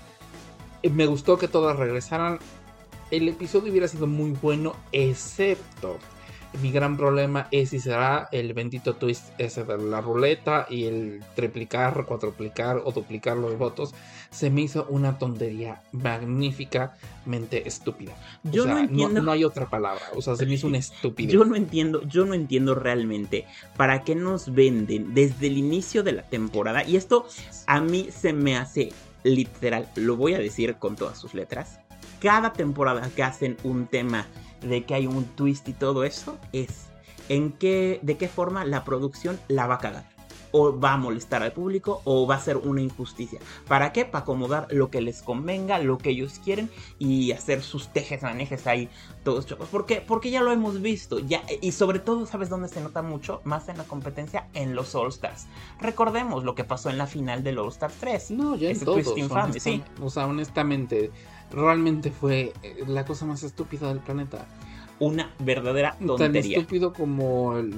Eh, me gustó que todas regresaran. El episodio hubiera sido muy bueno, excepto mi gran problema es si será el bendito twist ese de la ruleta y el triplicar, cuatroplicar o duplicar los votos. Se me hizo una tontería magníficamente estúpida. Yo no entiendo. No, hay otra palabra. O sea, se me hizo una estúpida. Yo no entiendo, yo no entiendo realmente para qué nos venden desde el inicio de la temporada. Y esto a mí se me hace literal, lo voy a decir con todas sus letras. Cada temporada que hacen un tema de que hay un twist y todo eso es en qué, de qué forma la producción la va a cagar. O va a molestar al público o va a ser una injusticia. ¿Para qué? Para acomodar lo que les convenga, lo que ellos quieren y hacer sus tejes manejes ahí todos chocos. ¿Por qué? Porque ya lo hemos visto. Ya, y sobre todo, ¿sabes dónde se nota mucho? Más en la competencia, en los All Stars. Recordemos lo que pasó en la final del All Stars 3. No, ya Ese twist infame, sí. O sea, honestamente, realmente fue eh, la cosa más estúpida del planeta una verdadera tontería. Tan estúpido como el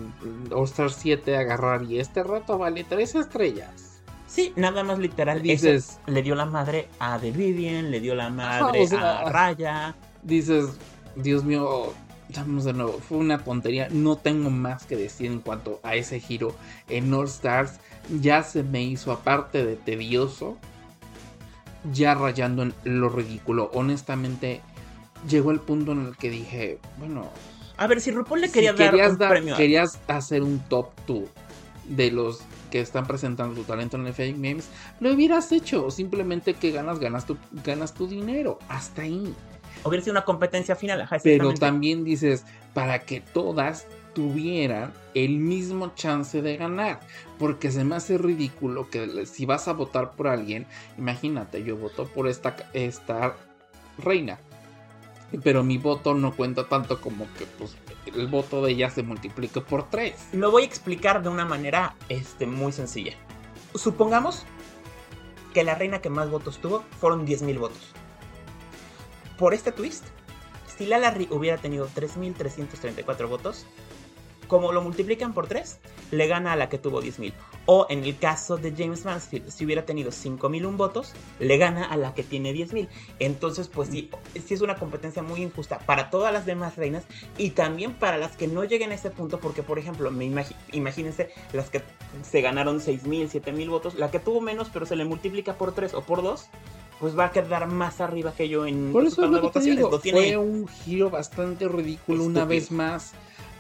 All Star 7 agarrar y este rato vale tres estrellas. Sí, nada más literal. Dices, le dio la madre a The Vivian, le dio la madre a Raya. Dices, Dios mío, vamos de nuevo, fue una tontería. No tengo más que decir en cuanto a ese giro en All Stars. Ya se me hizo, aparte de tedioso, ya rayando en lo ridículo. Honestamente, llegó el punto en el que dije, bueno. A ver, si RuPaul le quería dar un premio. Querías hacer un top 2 de los que están presentando su talento en el Fake Games, lo hubieras hecho. Simplemente que ganas, ganas tu, ganas tu dinero. Hasta ahí. Hubiera sido una competencia final. Pero también dices, para que todas tuvieran el mismo chance de ganar. Porque se me hace ridículo que si vas a votar por alguien, imagínate, yo voto por esta, esta reina pero mi voto no cuenta tanto como que pues el voto de ella se multiplique por 3. Lo voy a explicar de una manera este, muy sencilla. Supongamos que la reina que más votos tuvo fueron 10.000 votos. Por este twist, si la Larry hubiera tenido 3.334 votos, como lo multiplican por 3, le gana a la que tuvo 10.000. O en el caso de James Mansfield, si hubiera tenido 5.001 votos, le gana a la que tiene 10.000. Entonces, pues sí, sí es una competencia muy injusta para todas las demás reinas y también para las que no lleguen a ese punto, porque por ejemplo, me imagínense las que se ganaron 6.000, 7.000 votos, la que tuvo menos pero se le multiplica por 3 o por 2, pues va a quedar más arriba que yo en Por eso es lo que te digo, fue un giro bastante ridículo una vez más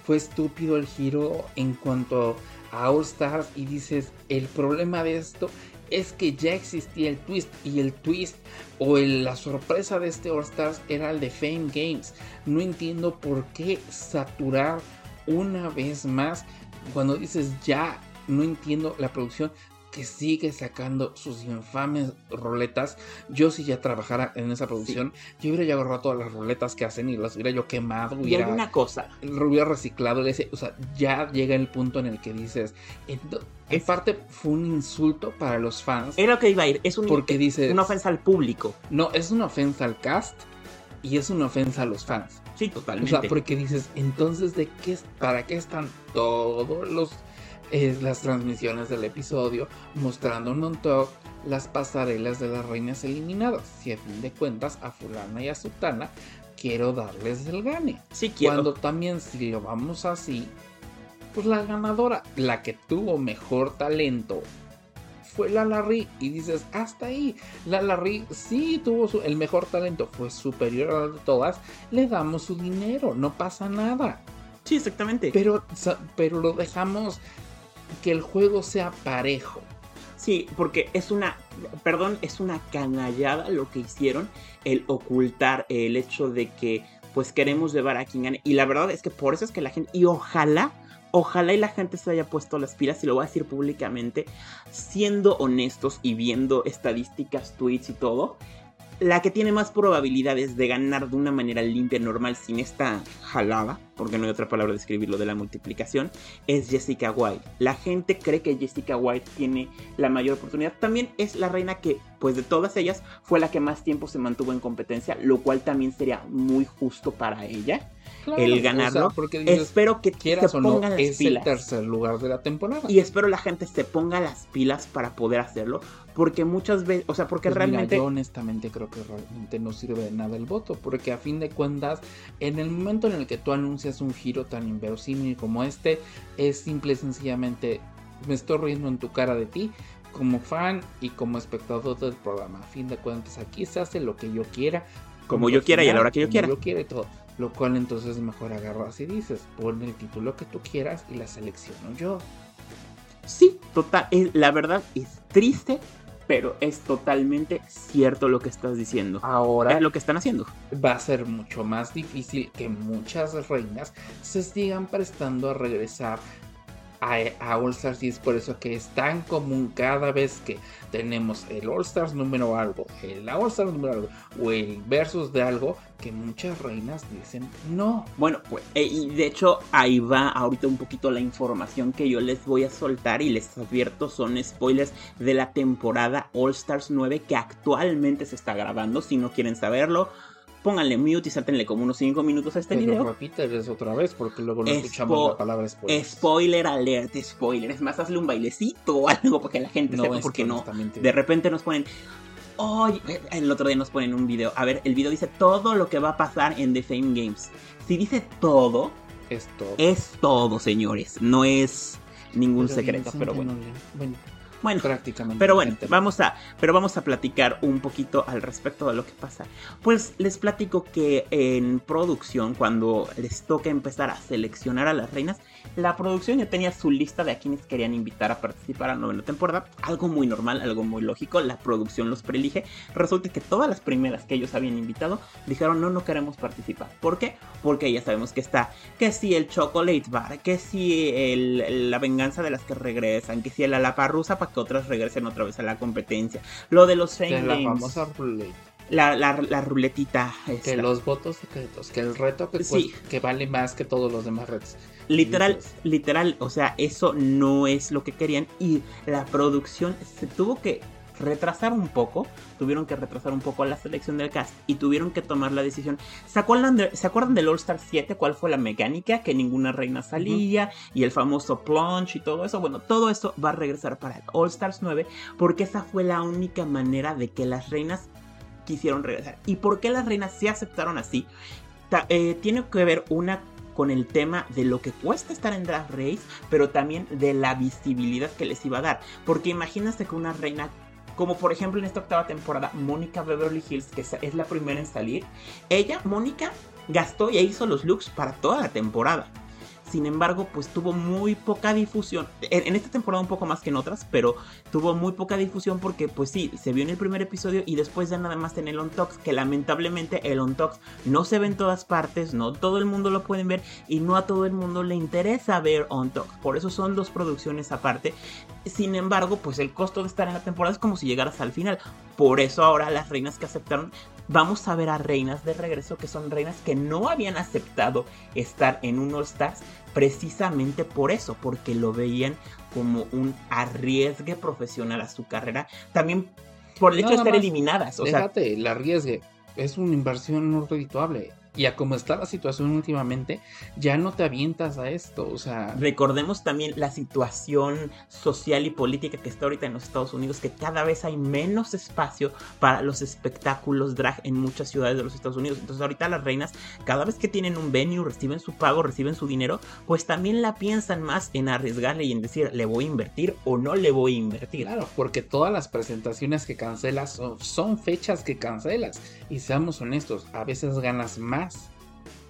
fue estúpido el giro en cuanto a All Stars y dices, el problema de esto es que ya existía el twist y el twist o la sorpresa de este All Stars era el de Fame Games. No entiendo por qué saturar una vez más cuando dices ya no entiendo la producción que sigue sacando sus infames roletas. Yo si ya trabajara en esa producción, yo hubiera ya agarrado todas las roletas que hacen y las hubiera yo quemado. Hubiera, y una cosa. Hubiera reciclado. Ese, o sea, ya llega el punto en el que dices... En, parte fue un insulto para los fans. Era lo que iba a ir. Es un, porque dices, una ofensa al público. No, es una ofensa al cast y es una ofensa a los fans. Sí, totalmente. O sea, porque dices, entonces, ¿de qué, ¿para qué están todos los es las transmisiones del episodio mostrando un top las pasarelas de las reinas eliminadas. Si a fin de cuentas a fulana y a sutana quiero darles el gane. Sí quiero. Cuando también si lo vamos así, pues la ganadora, la que tuvo mejor talento fue la Larry y dices, hasta ahí, la Larry sí tuvo el mejor talento, fue superior a de todas, le damos su dinero, no pasa nada. Sí, exactamente. Pero, pero lo dejamos que el juego sea parejo. Sí, porque es una, perdón, es una canallada lo que hicieron, el ocultar el hecho de que pues queremos llevar a quien gane. Y la verdad es que por eso es que la gente, y ojalá, ojalá y la gente se haya puesto las pilas, y lo voy a decir públicamente, siendo honestos y viendo estadísticas, tweets y todo, la que tiene más probabilidades de ganar de una manera limpia, normal, sin esta jalada, porque no hay otra palabra de describirlo de la multiplicación, es Jessica White. La gente cree que Jessica White tiene la mayor oportunidad. También es la reina que, pues de todas ellas, fue la que más tiempo se mantuvo en competencia, lo cual también sería muy justo para ella el ganarlo. porque espero que quieras se pongan es el tercer lugar de la temporada. Y espero la gente se ponga las pilas para poder hacerlo, porque muchas veces, o sea, porque pues realmente yo honestamente creo que realmente no sirve de nada el voto, porque a fin de cuentas, en el momento en el que tú anuncias un giro tan inverosímil como este, es simple y sencillamente me estoy riendo en tu cara de ti como fan y como espectador del programa. A fin de cuentas, aquí se hace lo que yo quiera. Como yo quiera y a la hora que yo quiera. Yo quiero y todo. Lo cual entonces mejor agarras y dices, pon el título que tú quieras y la selecciono yo. Sí, total, la verdad es triste, pero es totalmente cierto lo que estás diciendo. Ahora es lo que están haciendo. Va a ser mucho más difícil que muchas reinas se sigan prestando a regresar a, All Stars y es por eso que es tan común cada vez que tenemos el All Stars número algo, el All Stars número algo o el versus de algo que muchas reinas dicen no. Bueno, pues eh, y de hecho ahí va ahorita un poquito la información que yo les voy a soltar y les advierto son spoilers de la temporada All Stars 9 que actualmente se está grabando si no quieren saberlo pónganle mute y sáltenle como unos 5 minutos a este Pero video. repíteles otra vez porque luego no escuchamos la palabra spoiler. Spoiler alert, spoiler. Es más, hazle un bailecito o algo para que la gente no, sepa porque no. De repente nos ponen. Oye, el otro día nos ponen un video. A ver, el video dice todo lo que va a pasar en The Fame Games. Si dice todo, es todo. Es todo, señores. No es ningún secreto, pero bueno. bueno. Bueno, prácticamente. Pero bueno, vamos a, pero vamos a platicar un poquito al respecto de lo que pasa. Pues les platico que en producción, cuando les toca empezar a seleccionar a las reinas, la producción ya tenía su lista de a quienes querían invitar a participar a la novena temporada. Algo muy normal, algo muy lógico. La producción los preelige. Resulta que todas las primeras que ellos habían invitado dijeron no, no queremos participar. ¿Por qué? Porque ya sabemos que está, que si el Chocolate Bar, que si el, la venganza de las que regresan, que si el Alapa Rusa para que otras regresen otra vez a la competencia. Lo de los Fame La famosa La, la, ruletita. Que los votos secretos, que el reto que, sí. que vale más que todos los demás retos. Literal, literal, o sea, eso no es lo que querían y la producción se tuvo que retrasar un poco, tuvieron que retrasar un poco la selección del cast y tuvieron que tomar la decisión. ¿Se acuerdan, ¿se acuerdan del All Star 7? ¿Cuál fue la mecánica? Que ninguna reina salía y el famoso plunge y todo eso. Bueno, todo eso va a regresar para el All Stars 9 porque esa fue la única manera de que las reinas quisieron regresar. ¿Y por qué las reinas se aceptaron así? Eh, tiene que ver una con el tema de lo que cuesta estar en Drag Race, pero también de la visibilidad que les iba a dar. Porque imagínate que una reina como por ejemplo en esta octava temporada, Mónica Beverly Hills, que es la primera en salir, ella, Mónica, gastó y hizo los looks para toda la temporada. Sin embargo, pues tuvo muy poca difusión. En, esta temporada un poco más que en otras, pero tuvo muy poca difusión porque pues sí, se vio en el primer episodio y después ya nada más en el On Talks, que lamentablemente el On Talks no se ve en todas partes, no todo el mundo lo pueden ver y no a todo el mundo le interesa ver On Talks. Por eso son dos producciones aparte. Sin embargo, pues el costo de estar en la temporada es como si llegaras al final. Por eso ahora las reinas que aceptaron vamos a ver a reinas de regreso que son reinas que no habían aceptado estar en un All Stars precisamente por eso, porque lo veían como un arriesgue profesional a su carrera, también por el hecho de estar eliminadas. O déjate, el arriesgue, es una inversión no redituable. Y a cómo está la situación últimamente, ya no te avientas a esto, o sea... Recordemos también la situación social y política que está ahorita en los Estados Unidos, que cada vez hay menos espacio para los espectáculos drag en muchas ciudades de los Estados Unidos. Entonces ahorita las reinas, cada vez que tienen un venue, reciben su pago, reciben su dinero, pues también la piensan más en arriesgarle y en decir, ¿le voy a invertir o no le voy a invertir? Claro, porque todas las presentaciones que cancelas son, son fechas que cancelas. Y seamos honestos, a veces ganas más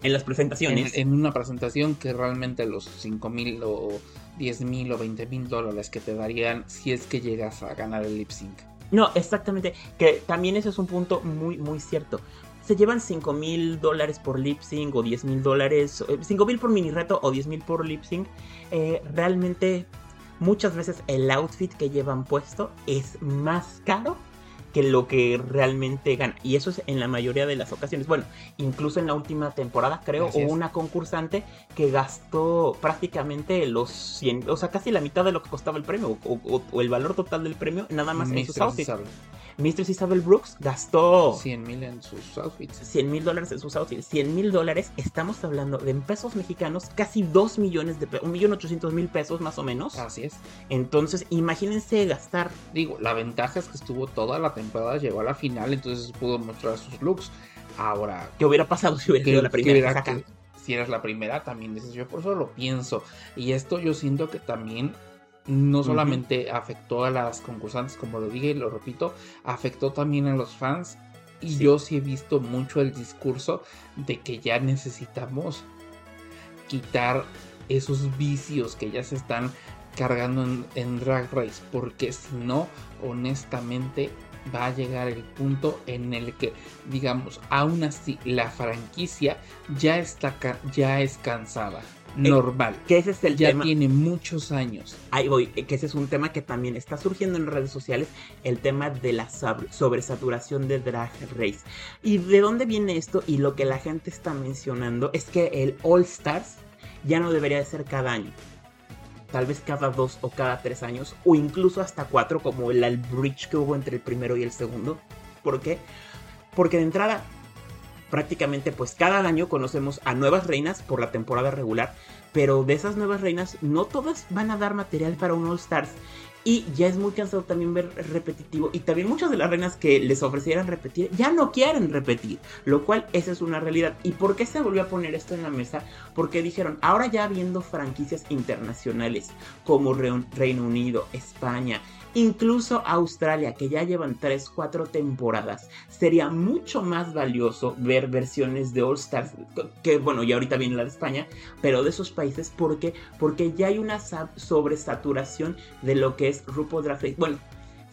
en las presentaciones. En, una presentación que realmente los 5 mil o 10 mil o 20 mil dólares que te darían si es que llegas a ganar el lip sync. No, exactamente. Que también ese es un punto muy, muy cierto. Se llevan 5 mil dólares por lip sync o 10 mil dólares, 5 eh, mil por mini reto o 10 mil por lip sync. Eh, realmente muchas veces el outfit que llevan puesto es más caro que lo que realmente gana. Y eso es en la mayoría de las ocasiones. Bueno, incluso en la última temporada, creo, hubo una concursante que gastó prácticamente los 100, o sea, casi la mitad de lo que costaba el premio, o, el valor total del premio, nada más en sus outfits. Mistress Isabel Brooks gastó 100 mil en sus outfits. 100 mil dólares en sus outfits. 100 mil dólares, estamos hablando de en pesos mexicanos, casi 2 millones de pesos, 1 millón 800 mil pesos más o menos. Así es. Entonces, imagínense gastar. Digo, la ventaja es que estuvo toda la temporada, llegó a la final, entonces pudo mostrar sus looks. Ahora. ¿Qué hubiera pasado si hubiera sido la primera? si eres la primera, también dices yo, por eso lo pienso. Y esto yo siento que también no solamente afectó a las concursantes, como lo dije y lo repito, afectó también a los fans. Y yo sí he visto mucho el discurso de que ya necesitamos quitar esos vicios que ya se están cargando en, en Drag Race, porque si no, honestamente va a llegar el punto en el que, digamos, aún así la franquicia ya está ya es cansada. Eh, normal. Que ese es el ya tiene muchos años. Ahí voy, eh, que ese es un tema que también está surgiendo en redes sociales, el tema de la sobresaturación de Drag Race. ¿Y de dónde viene esto? Y lo que la gente está mencionando es que el All Stars ya no debería de ser cada año. Tal vez cada dos o cada tres años, o incluso hasta cuatro, como el bridge que hubo entre el primero y el segundo. ¿Por qué? Porque de entrada prácticamente pues cada año conocemos a nuevas reinas por la temporada regular, pero de esas nuevas reinas no todas van a dar material para un All Stars. Y ya es muy cansado también ver repetitivo. Y también muchas de las reinas que les ofrecieran repetir ya no quieren repetir. Lo cual esa es una realidad. ¿Y por qué se volvió a poner esto en la mesa? Porque dijeron, ahora ya viendo franquicias internacionales como Reino Unido, España, incluso Australia, que ya llevan 3, 4 temporadas, sería mucho más valioso ver versiones de All Stars, que bueno, ya ahorita viene la de España, pero de esos países, ¿por qué? Porque ya hay una sobresaturación de lo que es RuPaul Drag Race. Bueno,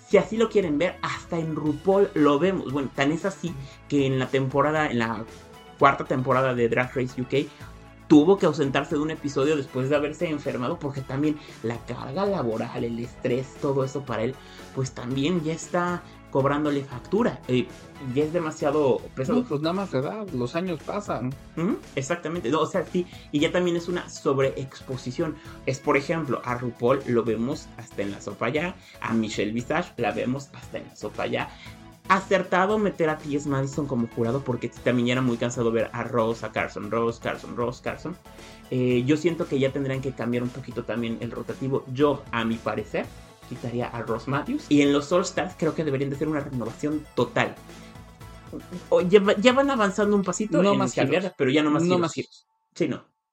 si así lo quieren ver, hasta en RuPaul lo vemos. Bueno, tan es así que en la temporada, en la cuarta temporada de Drag Race UK, tuvo que ausentarse de un episodio después de haberse enfermado porque también la carga laboral, el estrés, todo eso para él, pues también ya está cobrándole factura. Eh, ya es demasiado pesado. pues nada más edad, los años pasan. exactamente, o sea, sí, y ya también es una sobreexposición. Es, por ejemplo, a RuPaul lo vemos hasta en la sopa ya, a Michelle Visage la vemos hasta en la sopa ya, acertado meter a T.S. Madison como jurado porque también era muy cansado ver a Ross, a Carson, Ross, Carson, Ross, Carson. Eh, yo siento que ya tendrían que cambiar un poquito también el rotativo. Yo, a mi parecer, quitaría a Ross Matthews. Y en los All Stars creo que deberían de ser una renovación total. ya, van avanzando un pasito no más cambiar, pero ya no más no Más Sí, no.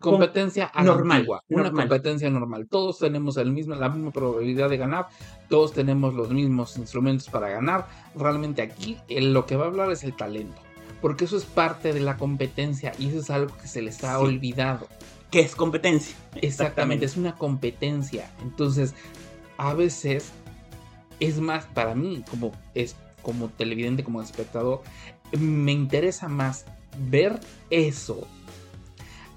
Competencia normal, antigua, una normal. competencia normal. Todos tenemos el mismo, la misma probabilidad de ganar, todos tenemos los mismos instrumentos para ganar. Realmente aquí lo que va a hablar es el talento, porque eso es parte de la competencia y eso es algo que se les ha Sí. olvidado. ¿Qué es competencia? Exactamente, es una competencia. Entonces, a veces es más para mí como es como televidente, como espectador, me interesa más ver eso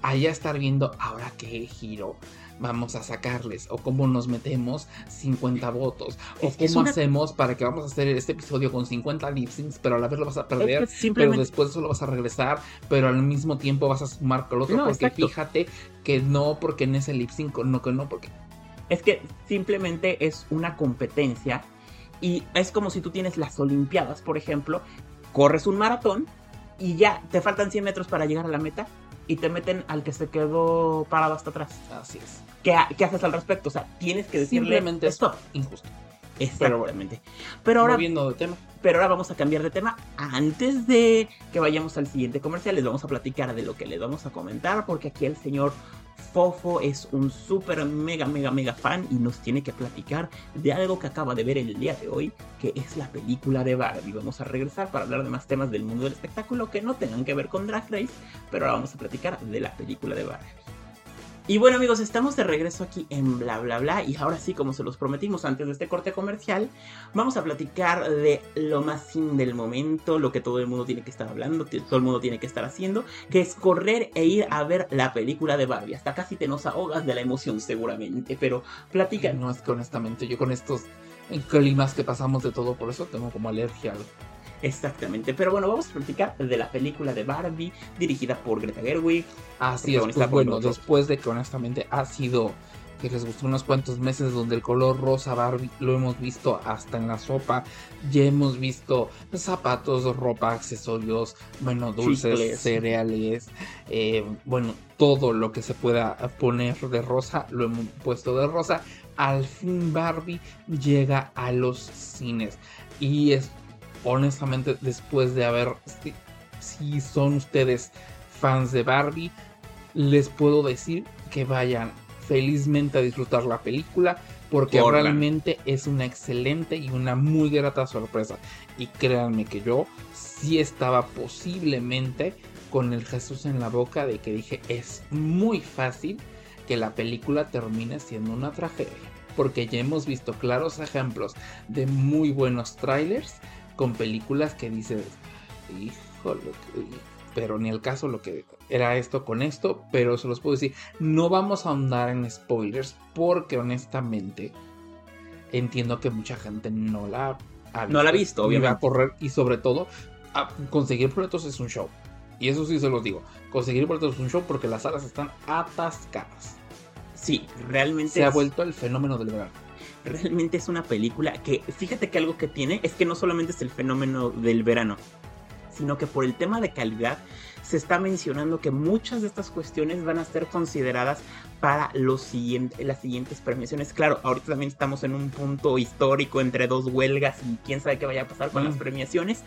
allá estar viendo ahora qué giro vamos a sacarles o cómo nos metemos 50 votos o Es cómo una- hacemos para que vamos a hacer este episodio con 50 lip syncs pero a la vez lo vas a perder Es que simplemente- pero después solo vas a regresar pero al mismo tiempo vas a sumar con el otro No, porque exacto. fíjate que no porque en ese lip sync no que no porque Es que simplemente es una competencia y es como si tú tienes las Olimpiadas, por ejemplo, corres un maratón y ya te faltan 100 metros para llegar a la meta y te meten al que se quedó parado hasta atrás. así es ¿Qué, qué haces al respecto? O sea, tienes que decirle simplemente es stop. injusto Exactamente. Pero ahora, de tema pero ahora vamos a cambiar de tema. Antes de que vayamos al siguiente comercial, les vamos a platicar de lo que les vamos a comentar, porque aquí el señor Fofo es un súper mega, mega, mega fan y nos tiene que platicar de algo que acaba de ver el día de hoy, que es la película de Barbie. Vamos a regresar para hablar de más temas del mundo del espectáculo que no tengan que ver con Drag Race, pero ahora vamos a platicar de la película de Barbie. Y bueno amigos, estamos de regreso aquí en bla bla bla y ahora sí, como se los prometimos antes de este corte comercial, vamos a platicar de lo más sin del momento, lo que todo el mundo tiene que estar hablando, todo el mundo tiene que estar haciendo, que es correr e ir a ver la película de Barbie. Hasta casi te nos ahogas de la emoción seguramente, pero platica. no es que honestamente yo con estos climas que pasamos de todo por eso tengo como alergia al Exactamente, pero bueno, vamos a platicar de la película de Barbie dirigida por Greta Gerwig. Así es, pues bueno, nosotros. después de que honestamente ha sido que les gustó unos cuantos meses donde el color rosa Barbie lo hemos visto hasta en la sopa, ya hemos visto zapatos, ropa, accesorios, bueno, dulces, Chicles. cereales, eh, bueno, todo lo que se pueda poner de rosa lo hemos puesto de rosa. Al fin Barbie llega a los cines y es honestamente después de haber si, si son ustedes fans de Barbie les puedo decir que vayan felizmente a disfrutar la película porque realmente es una excelente y una muy grata sorpresa. Y créanme que yo sí estaba posiblemente con el Jesús en la boca de que dije es muy fácil que la película termine siendo una tragedia porque ya hemos visto claros ejemplos de muy buenos trailers con películas que dices híjole pero ni el caso lo que era esto con esto, pero se los puedo decir, no vamos a ahondar en spoilers porque honestamente entiendo que mucha gente no la ha No la ha visto, ni va a obviamente. correr y sobre todo a- conseguir boletos es un show. Y eso sí se los digo, conseguir boletos es un show porque las salas están atascadas. Sí, realmente Se ha vuelto el fenómeno del verano. Realmente es una película que, fíjate que algo que tiene es que no solamente es el fenómeno del verano, sino que por el tema de calidad se está mencionando que muchas de estas cuestiones van a ser consideradas para los siguiente- las siguientes premiaciones. Claro, ahorita también estamos en un punto histórico entre dos huelgas y quién sabe qué vaya a pasar con Mm. las premiaciones,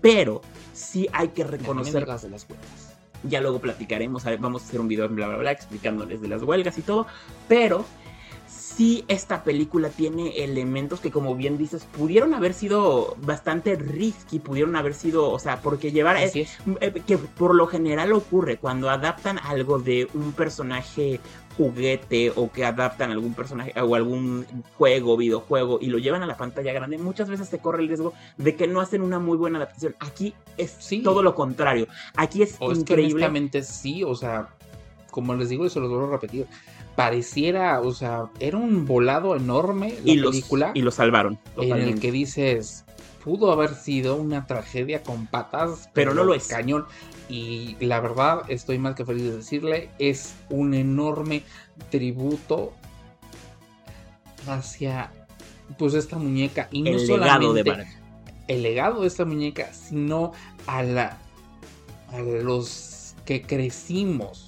pero sí hay que reconocer digas de las huelgas. ya luego platicaremos, vamos a hacer un video en bla bla bla explicándoles de las huelgas y todo, pero sí esta película tiene elementos que como bien dices pudieron haber sido bastante risky, pudieron haber sido, o sea, porque llevar Así eh, eh, que por lo general ocurre cuando adaptan algo de un personaje juguete o que adaptan algún personaje o algún juego, videojuego y lo llevan a la pantalla grande, muchas veces se corre el riesgo de que no hacen una muy buena adaptación. Aquí es Sí. todo lo contrario. Aquí es O es que increíble. honestamente sí, o sea, como les digo y se los vuelvo a repetir, pareciera, o sea, era un volado enorme la y los, película y lo salvaron. en el que dices, pudo haber sido una tragedia con patas, Pero no lo es. Cañón. Y la verdad, estoy más que feliz de decirle, es un enorme tributo hacia pues esta muñeca y no el legado de solamente Barbie. el legado de esta muñeca, sino a, la, a los que crecimos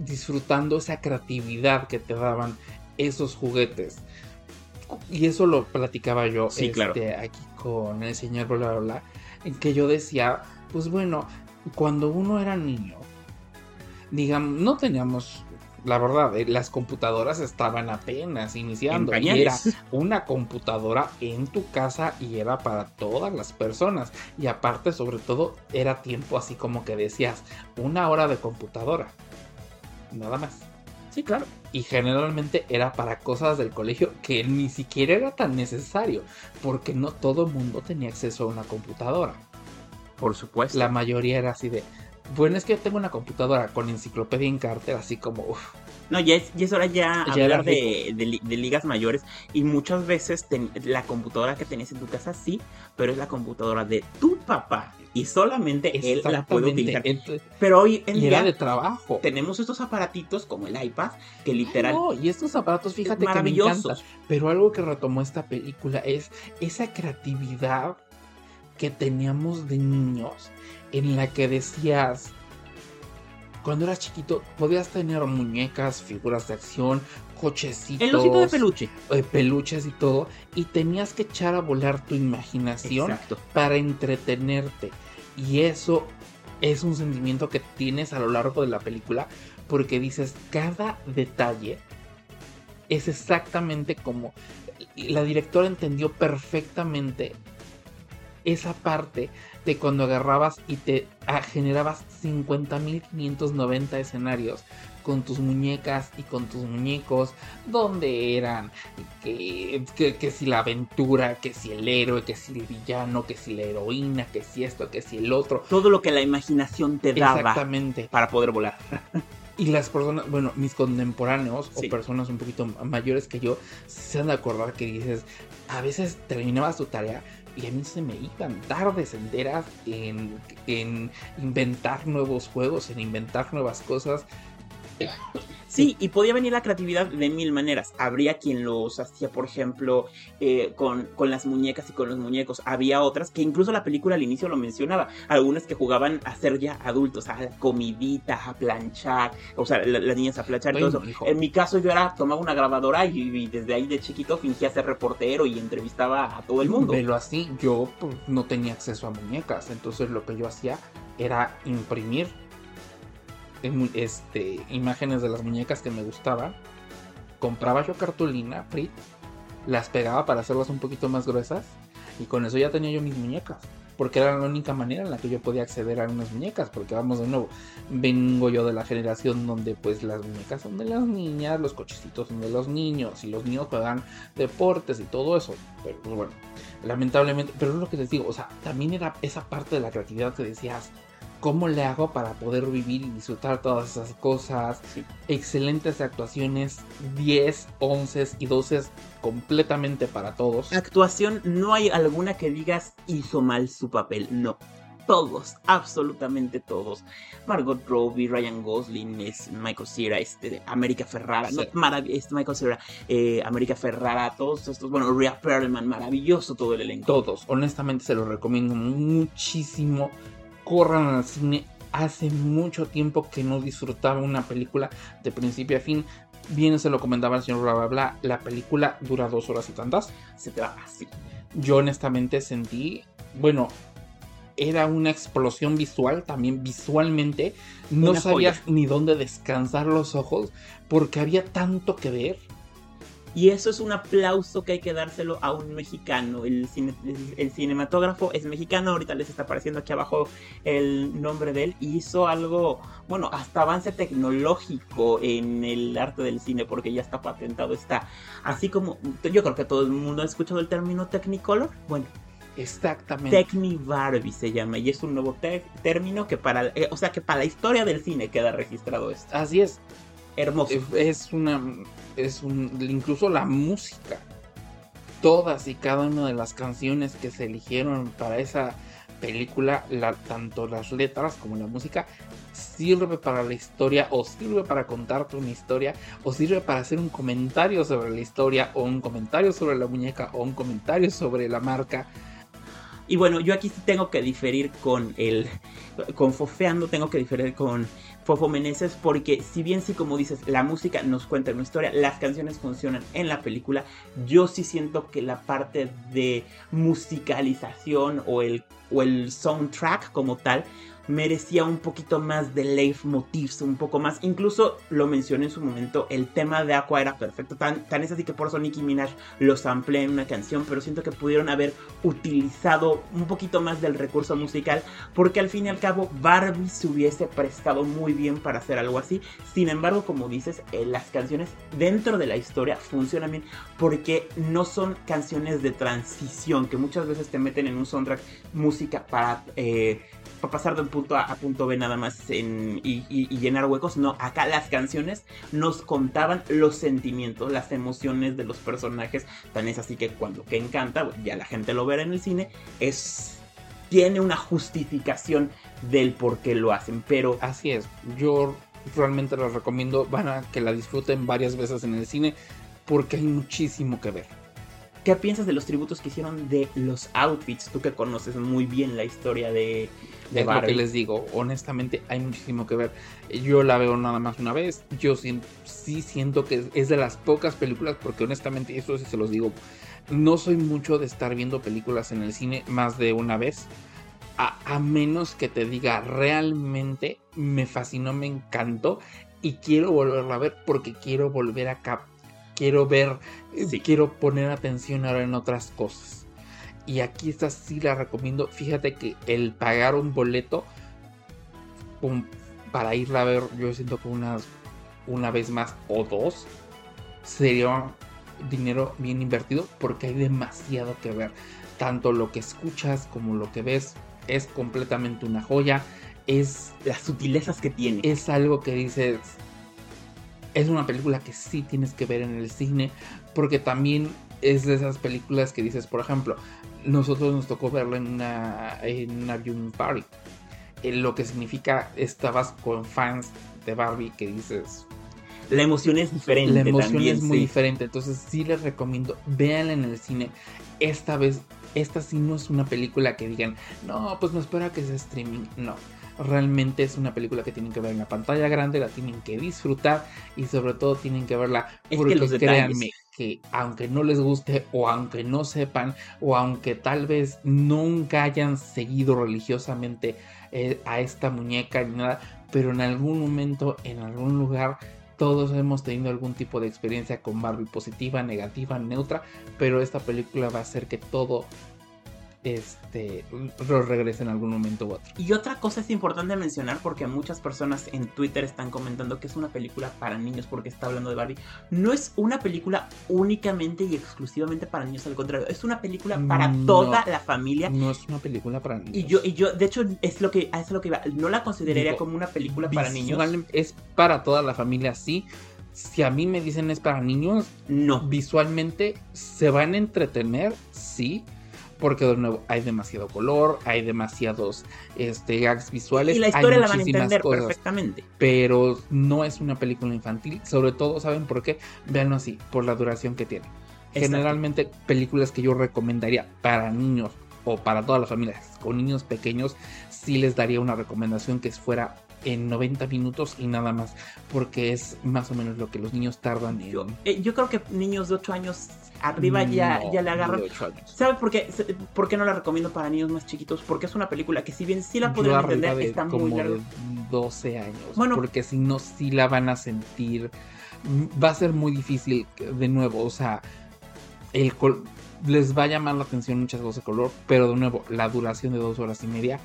disfrutando esa creatividad que te daban esos juguetes. Y eso lo platicaba yo este, aquí con el señor bla bla bla. En que yo decía, pues bueno, cuando uno era niño, digamos, no teníamos la verdad, eh, las computadoras estaban apenas iniciando. Y era una computadora en tu casa y era para todas las personas. Y aparte, sobre todo, era tiempo así como que decías, una hora de computadora. Nada más. Sí, claro. Y generalmente era para cosas del colegio que ni siquiera era tan necesario. Porque no todo el mundo tenía acceso a una computadora. Por supuesto. La mayoría era así de, bueno, es que yo tengo una computadora con enciclopedia en carter, así como... No, ya es, ya es hora ya, hablar de, ligas mayores. Y muchas veces la computadora que tenías en tu casa sí, pero es la computadora de tu papá. Y solamente él la puede utilizar. pero hoy en día de trabajo. tenemos estos aparatitos como el iPad que literal. No, y estos aparatos, fíjate que me encantan. Pero algo que retomó esta película es esa creatividad que teníamos de niños en la que decías, cuando eras chiquito, podías tener muñecas, figuras de acción, cochecitos. El osito de peluche. Eh, peluches y todo. Y tenías que echar a volar tu imaginación para entretenerte. Y eso es un sentimiento que tienes a lo largo de la película. Porque dices, cada detalle es exactamente como. La directora entendió perfectamente esa parte de cuando agarrabas y te ah, generabas 50.590 escenarios con tus muñecas y con tus muñecos, donde eran que, que, si la aventura, que si el héroe, que si el villano, que si la heroína, que si esto, que si el otro. Todo lo que la imaginación te daba Exactamente. para poder volar. Y las personas, bueno, mis contemporáneos o personas un poquito mayores que yo, se han de acordar que dices, a veces terminabas tu tarea y a mí se me iban tardes enteras en, en inventar nuevos juegos, en inventar nuevas cosas. Sí, y podía venir la creatividad de mil maneras. Habría quien los hacía, por ejemplo, eh, con, con, las muñecas y con los muñecos. Había otras que incluso la película al inicio lo mencionaba. Algunas que jugaban a ser ya adultos, a comidita, a planchar, o sea, las niñas a planchar y todo eso. En mi caso yo era, tomaba una grabadora y, desde ahí de chiquito fingía ser reportero y entrevistaba a todo el mundo. Pero así, yo pues, no tenía acceso a muñecas, entonces lo que yo hacía era imprimir este, imágenes de las muñecas que me gustaban. Compraba yo cartulina, Frit, las pegaba para hacerlas un poquito más gruesas y con eso ya tenía yo mis muñecas. Porque era la única manera en la que yo podía acceder a unas muñecas. Porque vamos de nuevo, vengo yo de la generación donde pues las muñecas son de las niñas, los cochecitos son de los niños y los niños juegan deportes y todo eso. Pero pues bueno, lamentablemente, pero es lo que les digo, o sea, también era esa parte de la creatividad que decías, ¿Cómo le hago para poder vivir y disfrutar todas esas cosas? Excelentes actuaciones, 10, 11 y 12 completamente para todos. Actuación, no hay alguna que digas hizo mal su papel, no. Todos, absolutamente todos. Margot Robbie, Ryan Gosling, es Michael Cera, este, América Ferrara, no, este Michael Cera, eh, América Ferrara, todos estos, bueno, Rhea Perlman, maravilloso todo el elenco. Todos, honestamente se los recomiendo muchísimo corran al cine. Hace mucho tiempo que no disfrutaba una película de principio a fin. Bien se lo comentaba el señor bla bla bla. La película dura dos horas y tantas. Se te va así. Yo honestamente sentí, bueno, era una explosión visual, también visualmente. No sabías ni dónde descansar los ojos porque había tanto que ver y eso es un aplauso que hay que dárselo a un mexicano. El, el, cinematógrafo es mexicano, ahorita les está apareciendo aquí abajo el nombre de él. Y hizo algo, bueno, hasta avance tecnológico en el arte del cine, porque ya está patentado, está. Así como, yo creo que todo el mundo ha escuchado el término Technicolor. Bueno, Exactamente. Techni Barbie se llama y es un nuevo término que para, eh, o sea que para la historia del cine queda registrado esto. Así es. Hermoso. Es una. Es un. Incluso la música. Todas y cada una de las canciones que se eligieron para esa película, la, tanto las letras como la música, sirve para la historia o sirve para contarte una historia o sirve para hacer un comentario sobre la historia o un comentario sobre la muñeca o un comentario sobre la marca. Y bueno, yo aquí sí tengo que diferir con el. Con Fofeando, tengo que diferir con Fofo Meneses, porque si bien sí, como dices, la música nos cuenta una historia, las canciones funcionan en la película, yo sí siento que la parte de musicalización o el, o el soundtrack como tal merecía un poquito más de leitmotivs, un poco más. Incluso lo mencioné en su momento, el tema de Aqua era perfecto. Tan, tan es así que por eso Nicki Minaj lo samplé en una canción, pero siento que pudieron haber utilizado un poquito más del recurso musical, porque al fin y al cabo Barbie se hubiese prestado muy bien para hacer algo así. Sin embargo, como dices, eh, las canciones dentro de la historia funcionan bien porque no son canciones de transición que muchas veces te meten en un soundtrack música para eh, para pasar de un punto A a punto B nada más y, llenar huecos. No, acá las canciones nos contaban los sentimientos, las emociones de los personajes. Tan es así que cuando que encanta, ya la gente lo verá en el cine, es tiene una justificación del por qué lo hacen. Pero así es, yo realmente les recomiendo, van a que la disfruten varias veces en el cine porque hay muchísimo que ver. ¿Qué piensas de los tributos que hicieron de los outfits? Tú que conoces muy bien la historia de, de es lo que les digo, honestamente hay muchísimo que ver. Yo la veo nada más una vez. Yo sí, sí siento que es de las pocas películas, porque honestamente, eso sí se los digo, no soy mucho de estar viendo películas en el cine más de una vez. A, a menos que te diga realmente me fascinó, me encantó y quiero volverla a ver porque quiero volver a cap quiero ver, eh, quiero poner atención ahora en otras cosas. Y aquí esta sí la recomiendo. Fíjate que el pagar un boleto para irla a ver, yo siento que unas, una vez más o dos sería dinero bien invertido porque hay demasiado que ver. Tanto lo que escuchas como lo que ves es completamente una joya. Es las sutilezas que tiene. Es algo que dices, es una película que sí tienes que ver en el cine, porque también es de esas películas que dices, por ejemplo, nosotros nos tocó verla en una, en una viewing party. Eh, lo que significa, estabas con fans de Barbie que dices... La emoción es diferente. La emoción es muy diferente, entonces sí les recomiendo, véanla en el cine. Esta vez, esta sí no es una película que digan, no, pues me espera que sea streaming. No, realmente es una película que tienen que ver en la pantalla grande, la tienen que disfrutar y sobre todo tienen que verla porque que créanme que aunque no les guste o aunque no sepan o aunque tal vez nunca hayan seguido religiosamente eh, a esta muñeca ni nada, pero en algún momento, en algún lugar, todos hemos tenido algún tipo de experiencia con Barbie positiva, negativa, neutra, pero esta película va a hacer que todo este, lo regrese en algún momento u otro. Y otra cosa es importante mencionar porque muchas personas en Twitter están comentando que es una película para niños porque está hablando de Barbie. No es una película únicamente y exclusivamente para niños, al contrario, es una película para toda la familia. No es una película para niños. Y yo, y yo de hecho, es lo que, es lo que iba. No la consideraría como una película para niños. Es para toda la familia, sí si a mí me dicen es para niños, no. Visualmente se van a entretener, sí porque de nuevo hay demasiado color, hay demasiados este, gags visuales. Y la historia la van a entender perfectamente. Pero no es una película infantil, sobre todo, ¿saben por qué? Veanlo así, por la duración que tiene. Generalmente películas que yo recomendaría para niños o para todas las familias con niños pequeños, sí les daría una recomendación que fuera en 90 minutos y nada más, porque es más o menos lo que los niños tardan en... Yo, eh, yo creo que niños de 8 años arriba ya, ya le agarran. ¿Sabes por qué? por qué no la recomiendo para niños más chiquitos? Porque es una película que si bien sí la pueden entender, está muy larga. 12 años. Bueno, porque si no, sí la van a sentir. Va a ser muy difícil, de nuevo, o sea, el les va a llamar la atención muchas cosas de color, pero de nuevo, la duración de dos horas y media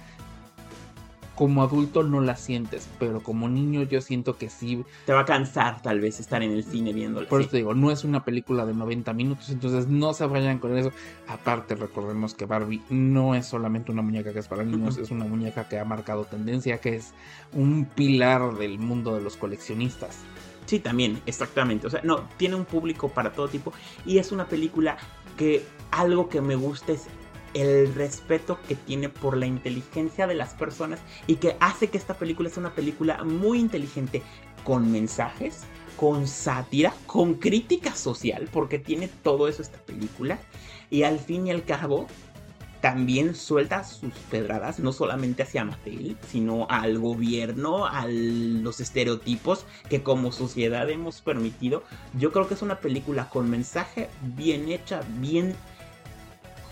como adulto no la sientes, pero como niño yo siento que sí. Te va a cansar tal vez estar en el cine viéndola. Por eso te digo, no es una película de 90 minutos, entonces no se vayan con eso. Aparte, recordemos que Barbie no es solamente una muñeca que es para niños, es una muñeca que ha marcado tendencia, que es un pilar del mundo de los coleccionistas. Sí, también, exactamente. O sea, no, tiene un público para todo tipo y es una película que algo que me gusta es el respeto que tiene por la inteligencia de las personas y que hace que esta película sea una película muy inteligente con mensajes, con sátira, con crítica social, porque tiene todo eso esta película. Y al fin y al cabo, también suelta sus pedradas, no solamente hacia Mattel, sino al gobierno, a los estereotipos que como sociedad hemos permitido. Yo creo que es una película con mensaje bien hecha, bien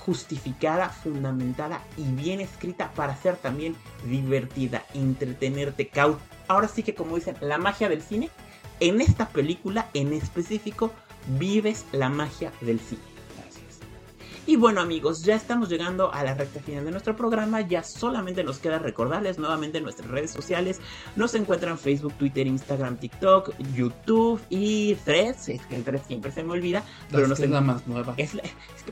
justificada, fundamentada y bien escrita para ser también divertida, entretenerte, caut. Ahora sí que como dicen, la magia del cine, en esta película en específico vives la magia del cine. Y bueno amigos, ya estamos llegando a la recta final de nuestro programa, ya solamente nos queda recordarles nuevamente nuestras redes sociales, nos encuentran Facebook, Twitter, Instagram, TikTok, YouTube y Threads, es que el Threads siempre se me olvida, pero es la más nueva.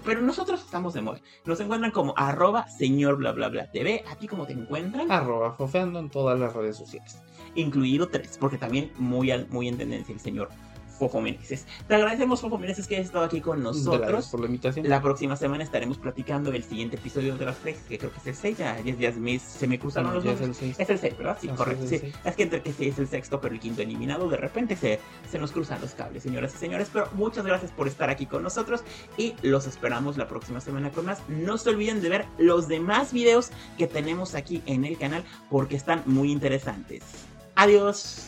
pero nosotros estamos de moda, nos encuentran como arroba señor bla bla bla TV, ¿a ti cómo te encuentran? Arroba fofeando en todas las redes sociales. Incluido tres, porque también muy, muy en tendencia el señor Fofo Meneses. Te agradecemos, Fofo Meneses, que hayas estado aquí con nosotros. Gracias por la invitación. La próxima semana estaremos platicando el siguiente episodio de las tres, que creo que es el 6, ya, ya, se me cruzaron los dos. Es el 6. Es el 6, ¿verdad? Sí, correcto. Es, sí. es que entre que sí es el sexto, pero el quinto eliminado, de repente se, se nos cruzan los cables, señoras y señores. Pero muchas gracias por estar aquí con nosotros y los esperamos la próxima semana con más. No se olviden de ver los demás videos que tenemos aquí en el canal porque están muy interesantes. Adiós.